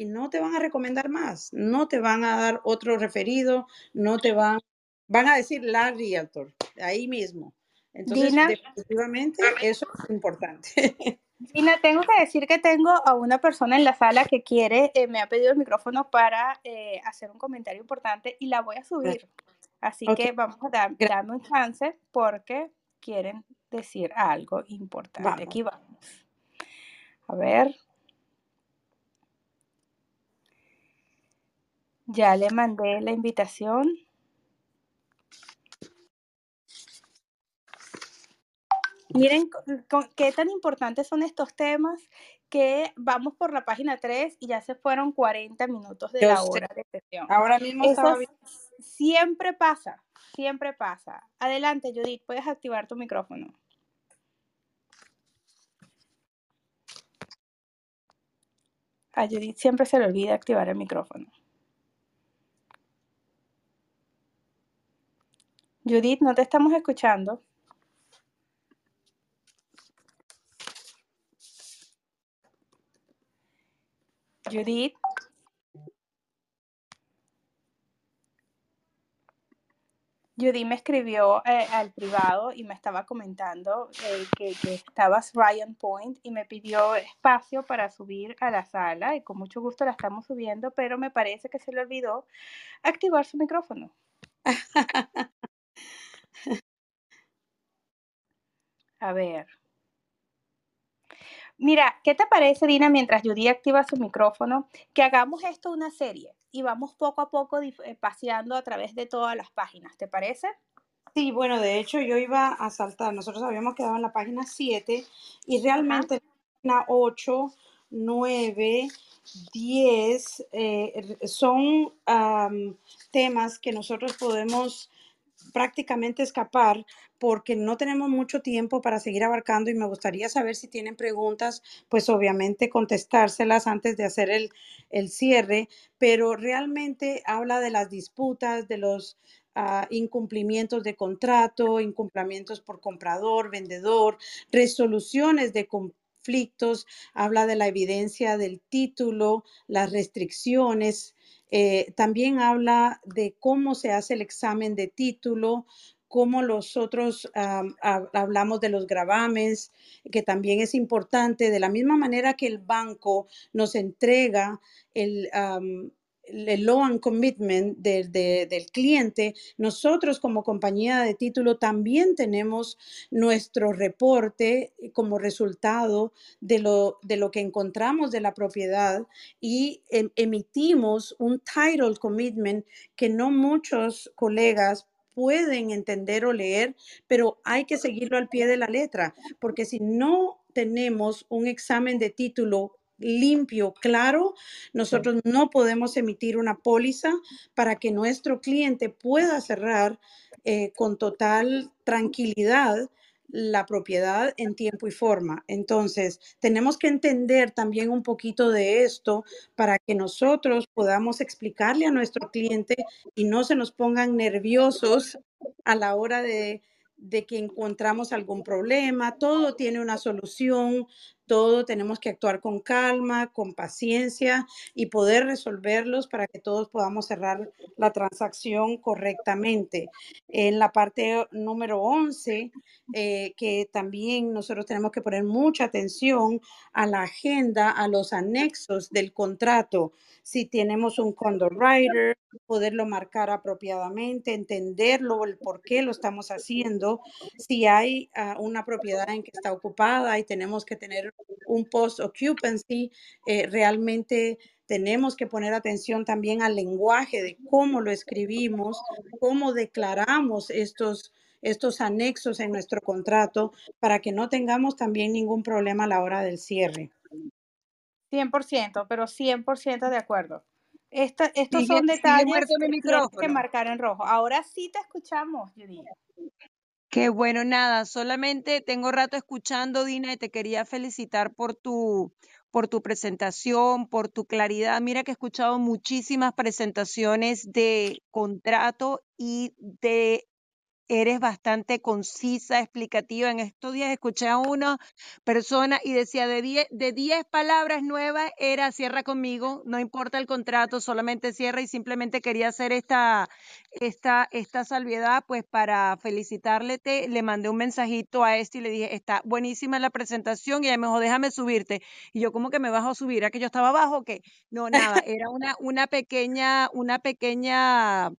no te van a recomendar más, no te van a dar otro referido, no te van, van a decir la realtor, ahí mismo. Entonces, definitivamente eso es importante. Dina, tengo que decir que tengo a una persona en la sala que quiere, eh, me ha pedido el micrófono para eh, hacer un comentario importante y la voy a subir. Así que vamos a dar, darme un chance porque quieren decir algo importante. Aquí vamos. A ver. Ya le mandé la invitación. Miren qué tan importantes son estos temas que vamos por la página 3 y ya se fueron 40 minutos de la hora de sesión. Ahora mismo Eso siempre pasa, siempre pasa. Adelante, Judith, puedes activar tu micrófono. A Judith siempre se le olvida activar el micrófono. Judith, no te estamos escuchando. Judith. Judy me escribió eh, al privado y me estaba comentando eh, que, que, estabas Ryan Point y me pidió espacio para subir a la sala y con mucho gusto la estamos subiendo, pero me parece que se le olvidó activar su micrófono. a ver. Mira, ¿qué te parece, Dina, mientras Judy activa su micrófono, que hagamos esto una serie y vamos poco a poco eh, paseando a través de todas las páginas? ¿Te parece? Sí, bueno, de hecho yo iba a saltar, nosotros habíamos quedado en la página 7 y realmente en la página 8, 9, 10 son temas que nosotros podemos prácticamente escapar porque no tenemos mucho tiempo para seguir abarcando y me gustaría saber si tienen preguntas, pues obviamente contestárselas antes de hacer el, el cierre, pero realmente habla de las disputas, de los uh, incumplimientos de contrato, incumplimientos por comprador, vendedor, resoluciones de conflictos, habla de la evidencia del título, las restricciones, eh, también habla de cómo se hace el examen de título, cómo nosotros hablamos de los gravames, que también es importante, de la misma manera que el banco nos entrega el, el loan commitment del cliente, nosotros como compañía de título también tenemos nuestro reporte como resultado de lo, de lo que encontramos de la propiedad y em, emitimos un title commitment que no muchos colegas pueden entender o leer, pero hay que seguirlo al pie de la letra, porque si no tenemos un examen de título limpio, claro, nosotros no podemos emitir una póliza para que nuestro cliente pueda cerrar eh, con total tranquilidad la propiedad en tiempo y forma. Entonces, tenemos que entender también un poquito de esto para que nosotros podamos explicarle a nuestro cliente y no se nos pongan nerviosos a la hora de, de que encontramos algún problema. Todo tiene una solución, todo tenemos que actuar con calma, con paciencia y poder resolverlos para que todos podamos cerrar la transacción correctamente. En la parte número 11, eh, que también nosotros tenemos que poner mucha atención a la agenda, a los anexos del contrato. Si tenemos un condo writer, poderlo marcar apropiadamente, entenderlo, el por qué lo estamos haciendo. Si hay uh, una propiedad en que está ocupada y tenemos que tener un post occupancy, eh, realmente tenemos que poner atención también al lenguaje de cómo lo escribimos, cómo declaramos estos, estos anexos en nuestro contrato para que no tengamos también ningún problema a la hora del cierre. 100%, pero 100% de acuerdo. Esta, estos son detalles que, que marcar en rojo. Ahora sí te escuchamos, Judith. Qué bueno, nada, solamente tengo rato escuchando, Dina, y te quería felicitar por tu, por tu presentación, por tu claridad. Mira que he escuchado muchísimas presentaciones de contrato y de eres bastante concisa, explicativa. En estos días escuché a una persona y decía de 10 de diez palabras nuevas era cierra conmigo, no importa el contrato, solamente cierra y simplemente quería hacer esta, esta, esta salvedad pues para felicitarle. Te, le mandé un mensajito a este y le dije, está buenísima la presentación y ella me dijo, déjame subirte. Y yo, ¿cómo que me vas a subir? ¿A que yo estaba abajo o qué? No, nada, era una, una pequeña, una pequeña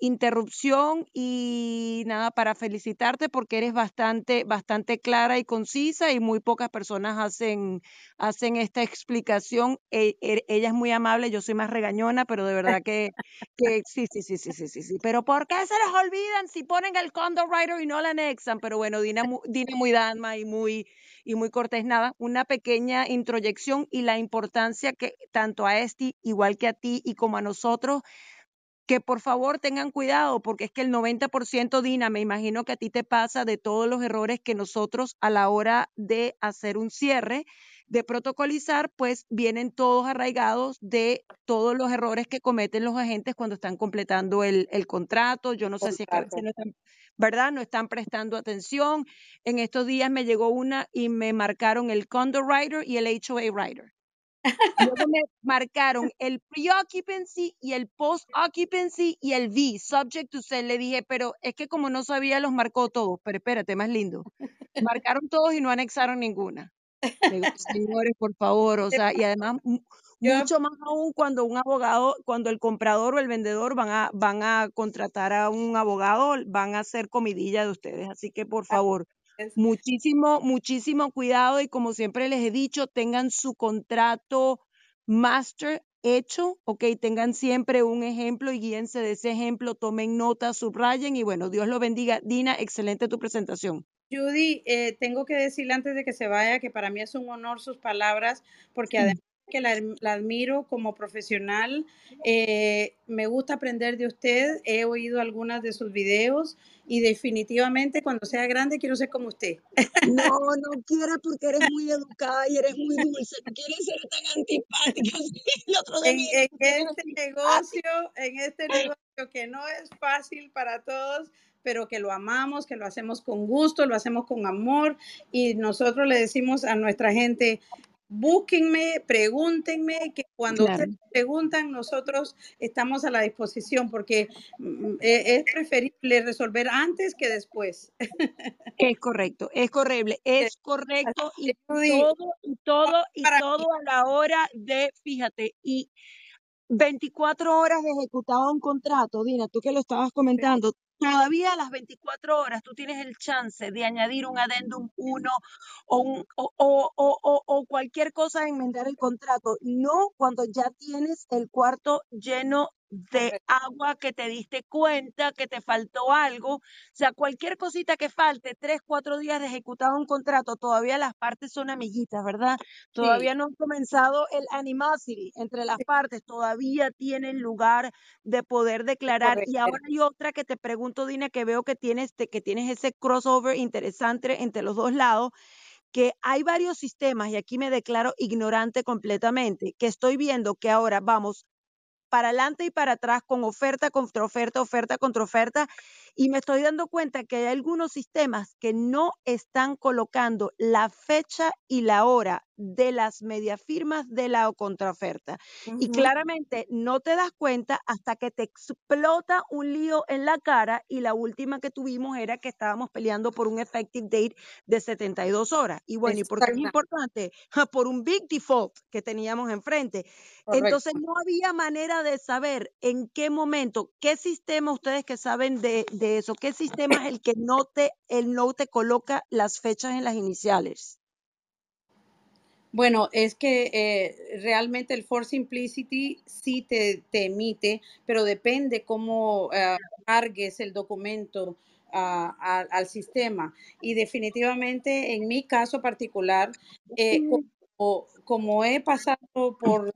interrupción y nada, para felicitarte porque eres bastante, bastante clara y concisa y muy pocas personas hacen, hacen esta explicación. E, e, ella es muy amable, yo soy más regañona, pero de verdad que, que sí, sí, sí, sí, sí, sí, sí. Pero ¿por qué se les olvidan si ponen el condo writer y no la anexan? Pero bueno, Dina, Dina muy dama y muy, y muy cortés. Nada, una pequeña introyección y la importancia que tanto a este, igual que a ti y como a nosotros, que por favor tengan cuidado, porque es que el 90%, Dina, me imagino que a ti te pasa de todos los errores que nosotros a la hora de hacer un cierre, de protocolizar, pues vienen todos arraigados de todos los errores que cometen los agentes cuando están completando el, contrato. Yo no sé si es que a veces no están, ¿verdad? No están prestando atención. En estos días me llegó una y me marcaron el condo writer y el HOA writer. Luego me marcaron el pre-occupancy y el post-occupancy y el V, subject to sell. Le dije, pero es que como no sabía, los marcó todos. Pero espérate, más lindo. Marcaron todos y no anexaron ninguna. señores, por favor, o sea, y además mucho más aún cuando un abogado, cuando el comprador o el vendedor van a, van a contratar a un abogado, van a hacer comidilla de ustedes. Así que, por favor, Muchísimo, muchísimo cuidado y como siempre les he dicho, tengan su contrato master hecho, ok, tengan siempre un ejemplo y guíense de ese ejemplo, tomen nota, subrayen y bueno, Dios lo bendiga. Dina, excelente tu presentación. Judy, eh, tengo que decirle antes de que se vaya que para mí es un honor sus palabras, porque además que la, admiro como profesional. Eh, me gusta aprender de usted. He oído algunas de sus videos y definitivamente cuando sea grande quiero ser como usted. No, no quiera porque eres muy educada y eres muy dulce. No quieres ser tan antipática. en, este negocio, en este negocio que no es fácil para todos, pero que lo amamos, que lo hacemos con gusto, lo hacemos con amor y nosotros le decimos a nuestra gente, búsquenme, pregúntenme, que cuando ustedes preguntan, nosotros estamos a la disposición porque mm, e, es preferible resolver antes que después. Es correcto, es correcto, es correcto y todo, y todo, y todo a la hora de, fíjate, y 24 horas de ejecutado un contrato, Dina, tú que lo estabas comentando, todavía a las 24 horas tú tienes el chance de añadir un adendum 1 o, un, o, o, o, cualquier cosa enmendar el contrato, no cuando ya tienes el cuarto lleno de agua que te diste cuenta que te faltó algo. O sea, cualquier cosita que falte, tres, cuatro días de ejecutado un contrato, todavía las partes son amiguitas, ¿verdad? Todavía no han comenzado el animosity entre las partes, todavía tienen lugar de poder declarar. Y ahora hay otra que te pregunto, Dina, que veo que tienes, que tienes ese crossover interesante entre los dos lados que hay varios sistemas, y aquí me declaro ignorante completamente, que estoy viendo que ahora vamos para adelante y para atrás con oferta contra oferta, oferta contra oferta. Y me estoy dando cuenta que hay algunos sistemas que no están colocando la fecha y la hora de las mediafirmas de la contraoferta. Y claramente no te das cuenta hasta que te explota un lío en la cara y la última que tuvimos era que estábamos peleando por un effective date de 72 horas. Y bueno, ¿y por qué es importante? Por un big default que teníamos enfrente. Entonces no había manera de saber en qué momento, qué sistema ustedes que saben de, de eso, qué sistema es el que no te, el no te coloca las fechas en las iniciales. Bueno, es que eh, realmente el For Simplicity sí te, emite, pero depende cómo uh, cargues el documento ah, al sistema. Y definitivamente, en mi caso particular, eh, como, he pasado por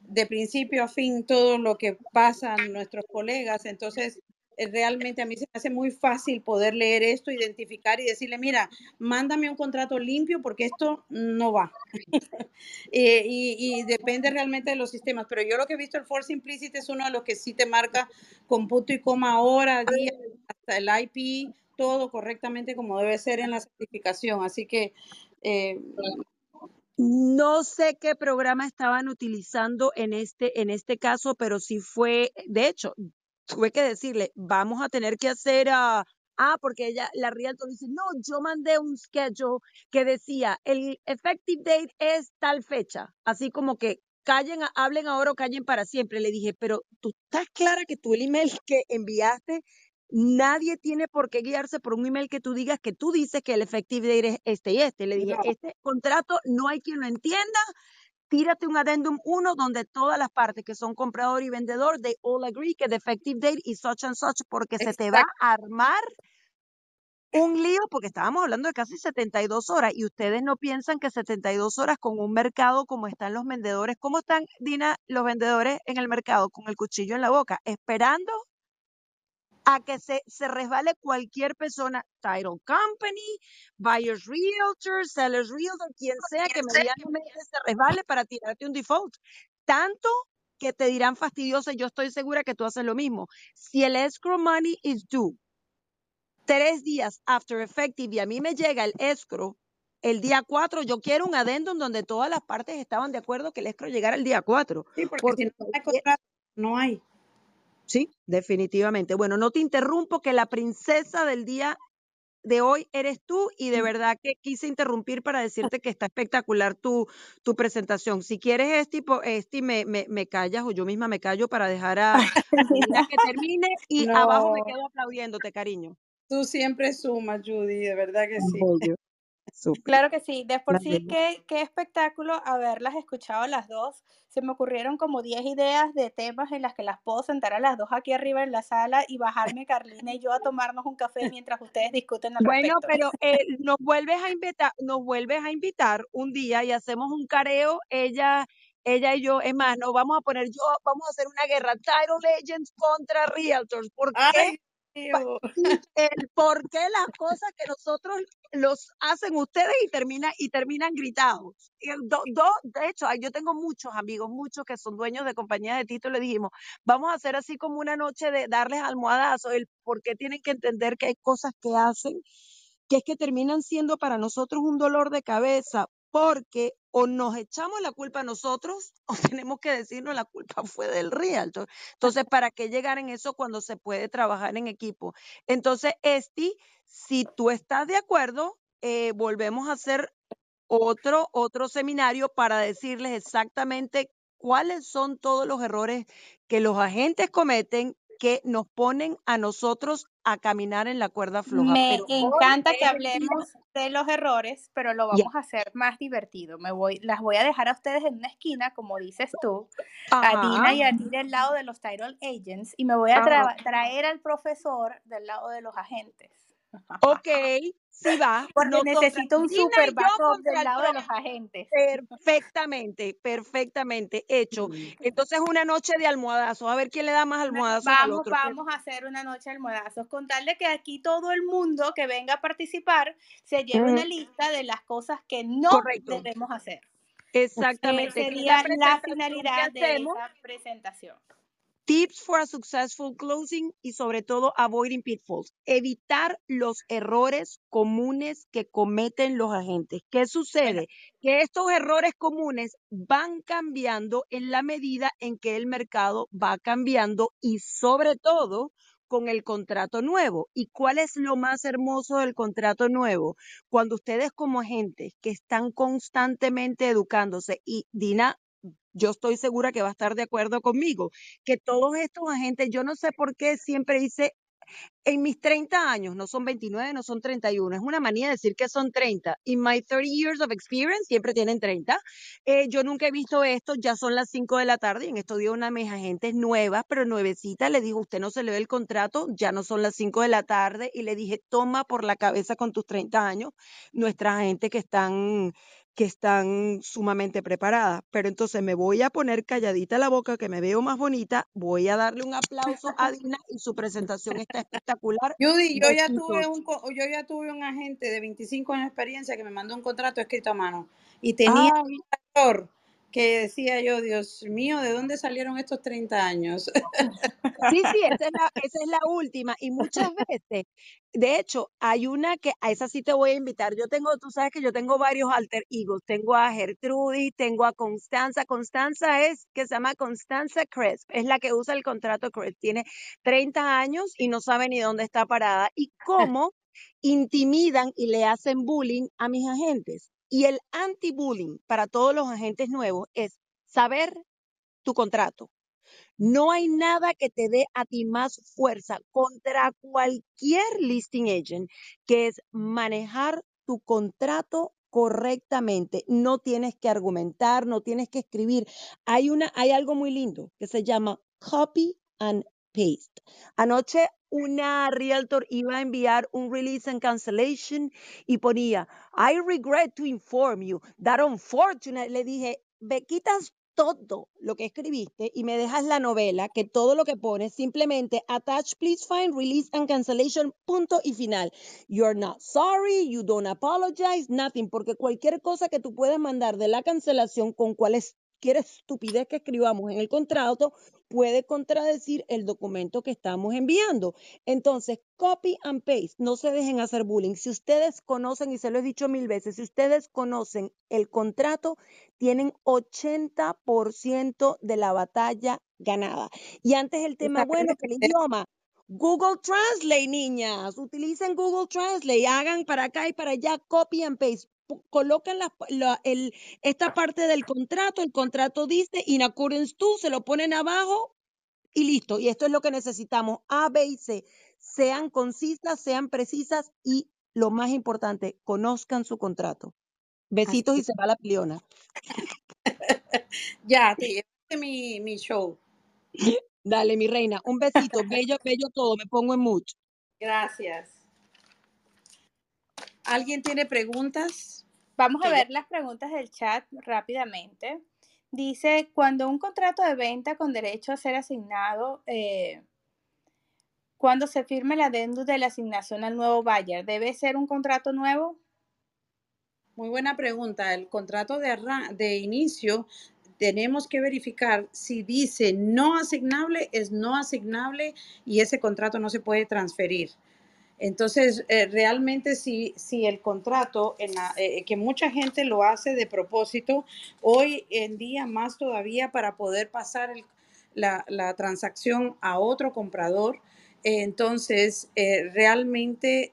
de principio a fin todo lo que pasan nuestros colegas, entonces eh, realmente a mí se me hace muy fácil poder leer esto, identificar y decirle, mira, mándame un contrato limpio porque esto no va. Eh, y, depende realmente de los sistemas. Pero yo lo que he visto, el For Simplicity es uno de los que sí te marca con punto y coma, hora, día, hasta el IP, todo correctamente como debe ser en la certificación. Así que... Eh, no sé qué programa estaban utilizando en este, en este caso, pero sí fue, de hecho, tuve que decirle, vamos a tener que hacer a... Ah, porque ella, la Realtor dice, no, yo mandé un schedule que decía, el effective date es tal fecha, así como que callen, hablen ahora o callen para siempre. Le dije, pero tú estás clara que tú el email que enviaste, nadie tiene por qué guiarse por un email que tú digas que tú dices que el effective date es este y este. Le dije, este contrato no hay quien lo entienda, tírate un addendum 1 donde todas las partes que son comprador y vendedor, they all agree que the effective date is such and such porque se te va a armar un lío porque estábamos hablando de casi 72 horas y ustedes no piensan que 72 horas con un mercado como están los vendedores, ¿cómo están, Dina, los vendedores en el mercado con el cuchillo en la boca, esperando a que se, se resbale cualquier persona, title company, buyers realtor, sellers realtor, quien sea que medianamente se resbale para tirarte un default. Tanto que te dirán fastidiosa, yo estoy segura que tú haces lo mismo. Si el escrow money is due tres días after effective y a mí me llega el escrow el día 4, yo quiero un adendum donde todas las partes estaban de acuerdo que el escro llegara el día 4. Sí, porque, Porque si no hay contrato, no hay. Sí, definitivamente. Bueno, no te interrumpo que la princesa del día de hoy eres tú y de verdad que quise interrumpir para decirte que está espectacular tu, tu presentación. Si quieres, Esti, po- Esti me, me, me callas o yo misma me callo para dejar a, a que termine y abajo me quedo aplaudiéndote, cariño. Tú siempre sumas, Judy, de verdad que sí. Claro que sí, de por sí, qué, qué espectáculo haberlas escuchado las dos. Se me ocurrieron como 10 ideas de temas en las que las puedo sentar a las dos aquí arriba en la sala y bajarme Carlina y yo a tomarnos un café mientras ustedes discuten al Bueno, respecto. pero eh, nos vuelves a invitar, nos vuelves a invitar un día y hacemos un careo, ella, ella y yo, es más, nos vamos a poner yo, vamos a hacer una guerra, Title Agents contra Realtors, ¿por qué? Ay, el por qué las cosas que nosotros los hacen ustedes y termina y terminan gritados. Do- do- de hecho, yo tengo muchos amigos, muchos que son dueños de compañías de título, le dijimos, vamos a hacer así como una noche de darles almohadazos, el por qué tienen que entender que hay cosas que hacen que es que terminan siendo para nosotros un dolor de cabeza, porque o nos echamos la culpa a nosotros o tenemos que decirnos la culpa fue del realtor. Entonces, ¿para qué llegar en eso cuando se puede trabajar en equipo? Entonces, Esti, si tú estás de acuerdo, eh, volvemos a hacer otro, otro seminario para decirles exactamente cuáles son todos los errores que los agentes cometen que nos ponen a nosotros a caminar en la cuerda floja. Me encanta que hablemos de los errores, pero lo vamos a hacer más divertido. Me voy, las voy a dejar a ustedes en una esquina, como dices tú, a Dina y a ti del lado de los title agents, y me voy a tra- traer al profesor del lado de los agentes. Ok, sí va. Porque necesito un super backup del el lado de los agentes. Perfectamente, perfectamente hecho. Entonces, una noche de almohadazos. A ver quién le da más almohadazos al Vamos, otro. vamos a hacer una noche de almohadazos. Con tal de que aquí todo el mundo que venga a participar se lleve una Ujú. lista de las cosas que no Correcto. debemos hacer. Exactamente. Sería la finalidad de esa presentación. Tips for a successful closing y sobre todo avoiding pitfalls. Evitar los errores comunes que cometen los agentes. ¿Qué sucede? Que estos errores comunes van cambiando en la medida en que el mercado va cambiando y sobre todo con el contrato nuevo. ¿Y cuál es lo más hermoso del contrato nuevo? Cuando ustedes como agentes que están constantemente educándose y Dina, yo estoy segura que va a estar de acuerdo conmigo, que todos estos agentes, yo no sé por qué siempre dice, en mis 30 años, no son 29, no son 31, es una manía decir que son 30. In my 30 years of experience, siempre tienen 30. Eh, yo nunca he visto esto, ya son las 5 de la tarde y en estos días una de mis agentes nuevas, pero nuevecita, le dijo, usted no se le ve el contrato, ya no son las 5 de la tarde y le dije, toma por la cabeza con tus 30 años nuestras agentes que están que están sumamente preparadas. Pero entonces me voy a poner calladita la boca, que me veo más bonita, voy a darle un aplauso a Dina y su presentación está espectacular. Judy, yo ya tuve un yo ya tuve un agente de 25 años de experiencia que me mandó un contrato escrito a mano y tenía Ay, un error que decía yo, Dios mío, ¿de dónde salieron estos 30 años? Sí, sí, esa es la, esa es la última. Y muchas veces, de hecho, hay una que a esa sí te voy a invitar. Yo tengo, tú sabes que yo tengo varios alter egos. Tengo a Gertrudis, tengo a Constanza. Constanza es, que se llama Constanza Cresp, es la que usa el contrato Cresp. Tiene 30 años y no sabe ni dónde está parada. Y cómo intimidan y le hacen bullying a mis agentes. Y el anti-bullying para todos los agentes nuevos es saber tu contrato. No hay nada que te dé a ti más fuerza contra cualquier listing agent que es manejar tu contrato correctamente. No tienes que argumentar, no tienes que escribir. Hay una, hay algo muy lindo que se llama copy and paste. Anoche una realtor iba a enviar un release and cancellation y ponía, I regret to inform you that unfortunately, le dije, me quitas todo lo que escribiste y me dejas la novela, que todo lo que pones, simplemente attach, please find, release and cancellation, punto y final. You're not sorry, you don't apologize, nothing, porque cualquier cosa que tú puedes mandar de la cancelación con cualquier estupidez que escribamos en el contrato puede contradecir el documento que estamos enviando. Entonces, copy and paste, no se dejen hacer bullying. Si ustedes conocen, y se lo he dicho mil veces, si ustedes conocen el contrato, tienen 80% de la batalla ganada. Y antes el tema, bueno, que el idioma. Google Translate, niñas, utilicen Google Translate, hagan para acá y para allá, copy and paste colocan la, el, esta parte del contrato, el contrato dice in accordance to, se lo ponen abajo y listo. Y esto es lo que necesitamos. A, B y C. Sean concisas, sean precisas y lo más importante, conozcan su contrato. Besitos y se va la pliona. ya, te llevaste mi, mi show. Dale, mi reina. Un besito. bello, bello todo. Me pongo en mucho. Gracias. ¿Alguien tiene preguntas? Vamos a ver las preguntas del chat rápidamente. Dice, cuando un contrato de venta con derecho a ser asignado, eh, cuando se firme la adendum de la asignación al nuevo buyer, ¿debe ser un contrato nuevo? Muy buena pregunta. El contrato de, de inicio tenemos que verificar si dice no asignable, es no asignable y ese contrato no se puede transferir. Entonces, eh, realmente si, si el contrato, eh, que mucha gente lo hace de propósito, hoy en día más todavía para poder pasar la, transacción a otro comprador, entonces, eh, realmente,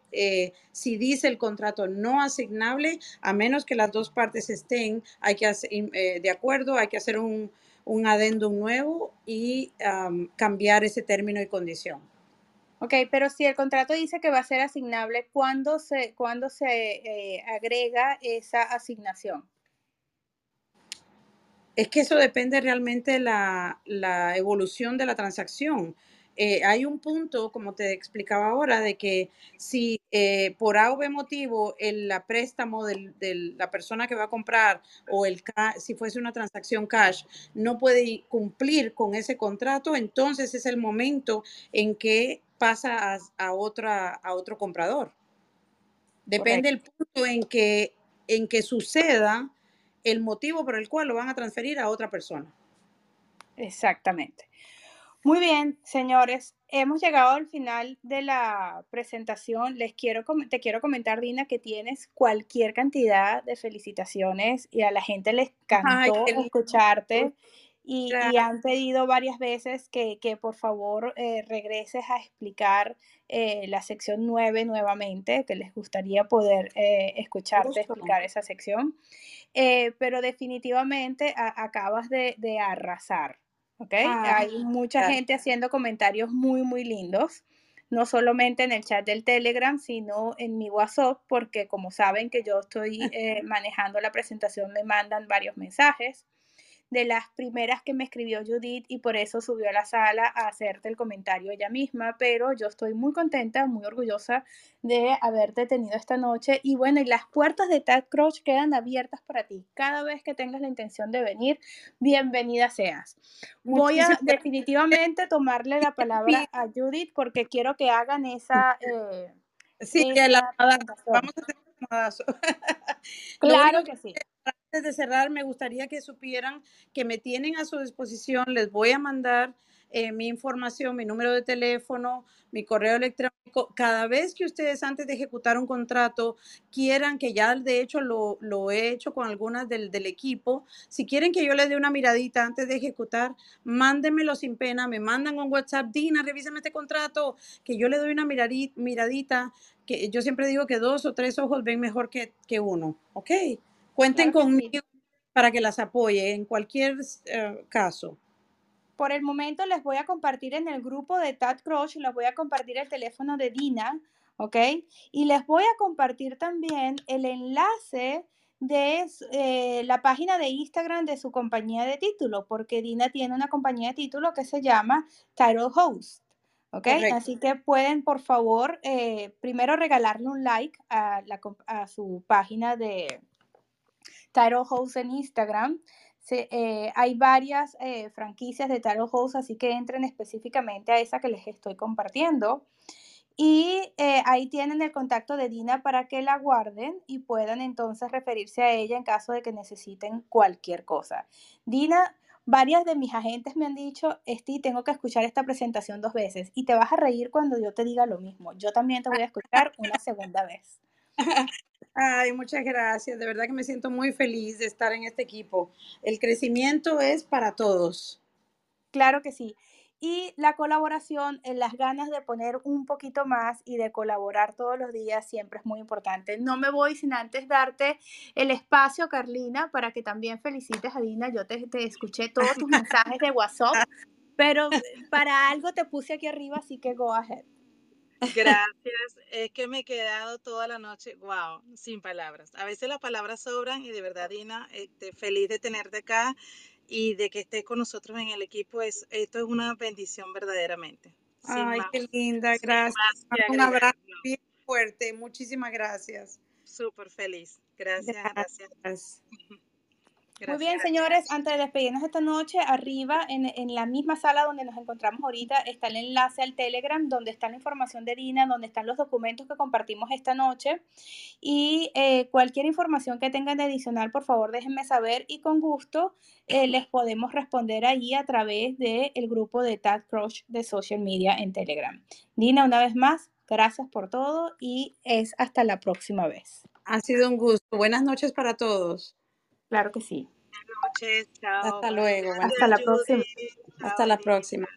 si dice el contrato no asignable, a menos que las dos partes estén, de acuerdo, hay que hacer un, un adendum nuevo y cambiar ese término y condición. Ok, pero si el contrato dice que va a ser asignable, ¿cuándo se, cuándo se eh, agrega esa asignación? Es que eso depende realmente de la, la evolución de la transacción. Eh, hay un punto, como te explicaba ahora, de que si eh, por A motivo el la préstamo de la persona que va a comprar o el si fuese una transacción cash no puede cumplir con ese contrato, entonces es el momento en que pasa a, otra, a otro comprador. Depende del punto en que, en que suceda el motivo por el cual lo van a transferir a otra persona. Exactamente. Muy bien, señores, hemos llegado al final de la presentación. Les quiero te quiero comentar, Dina, que tienes cualquier cantidad de felicitaciones y a la gente les encantó escucharte y, han pedido varias veces que, por favor eh, regreses a explicar eh, la sección 9 nuevamente, que les gustaría poder eh, escucharte explicar esa sección. pero definitivamente acabas de, arrasar, ¿ok? Ah, Hay mucha gente haciendo comentarios muy, muy lindos no solamente en el chat del Telegram, sino en mi WhatsApp, porque como saben que yo estoy manejando la presentación, me mandan varios mensajes de las primeras que me escribió Judith y por eso subió a la sala a hacerte el comentario ella misma, pero yo estoy muy contenta, muy orgullosa de haberte tenido esta noche. Y bueno, y las puertas de Tad Crouch quedan abiertas para ti. Cada vez que tengas la intención de venir, bienvenida seas. Voy a definitivamente tomarle la palabra a Judith porque quiero que hagan esa... Eh, sí, la, vamos a hacer claro que sí antes de cerrar, me gustaría que supieran que me tienen a su disposición. Les voy a mandar eh, mi información, mi número de teléfono, mi correo electrónico. Cada vez que ustedes antes de ejecutar un contrato quieran, que ya de hecho lo, lo he hecho con algunas del, del, equipo, si quieren que yo les dé una miradita antes de ejecutar, mándenmelo sin pena, me mandan un WhatsApp, Dina, revísame este contrato, que yo le doy una miradita, que yo siempre digo que dos o tres ojos ven mejor que, que uno, ¿ok? Cuenten conmigo para que las apoye en cualquier eh, caso. Por el momento les voy a compartir en el grupo de Tad Crush, les voy a compartir el teléfono de Dina, ¿ok? Y les voy a compartir también el enlace de eh, la página de Instagram de su compañía de título, porque Dina tiene una compañía de título que se llama Title Host. ¿Ok? Así que pueden, por favor, eh, primero regalarle un like a, a su página de Title House en Instagram. Eh, hay varias eh, franquicias de Title House, así que entren específicamente a esa que les estoy compartiendo. Y eh, ahí tienen el contacto de Dina para que la guarden y puedan entonces referirse a ella en caso de que necesiten cualquier cosa. Dina, varias de mis agentes me han dicho, Esti, tengo que escuchar esta presentación dos veces y te vas a reír cuando yo te diga lo mismo. Yo también te voy a escuchar una segunda vez. Ay, muchas gracias. De verdad que me siento muy feliz de estar en este equipo. El crecimiento es para todos. Claro que sí y la colaboración, en las ganas de poner un poquito más y de colaborar todos los días siempre es muy importante. No me voy sin antes darte el espacio, Carlina, para que también felicites a Dina. Yo te, te escuché todos tus mensajes de WhatsApp, pero para algo te puse aquí arriba, así que go ahead. Gracias, es que me he quedado toda la noche, wow, sin palabras. A veces las palabras sobran y de verdad, Dina, este, feliz de tenerte acá y de que estés con nosotros en el equipo. Es, esto es una bendición verdaderamente. Ay, qué linda, gracias. Un abrazo bien fuerte, muchísimas gracias. Súper feliz. Gracias, gracias. Muy bien, señores, antes de despedirnos esta noche, arriba en, en, la misma sala donde nos encontramos ahorita está el enlace al Telegram, donde está la información de Dina, donde están los documentos que compartimos esta noche. Y eh, cualquier información que tengan de adicional, por favor, déjenme saber y con gusto eh, les podemos responder ahí a través del el grupo de Tad Crush de social media en Telegram. Dina, una vez más, gracias por todo y es hasta la próxima vez. Ha sido un gusto. Buenas noches para todos. Claro que sí. Buenas noches, chao. Hasta luego. Hasta la próxima. Hasta la próxima.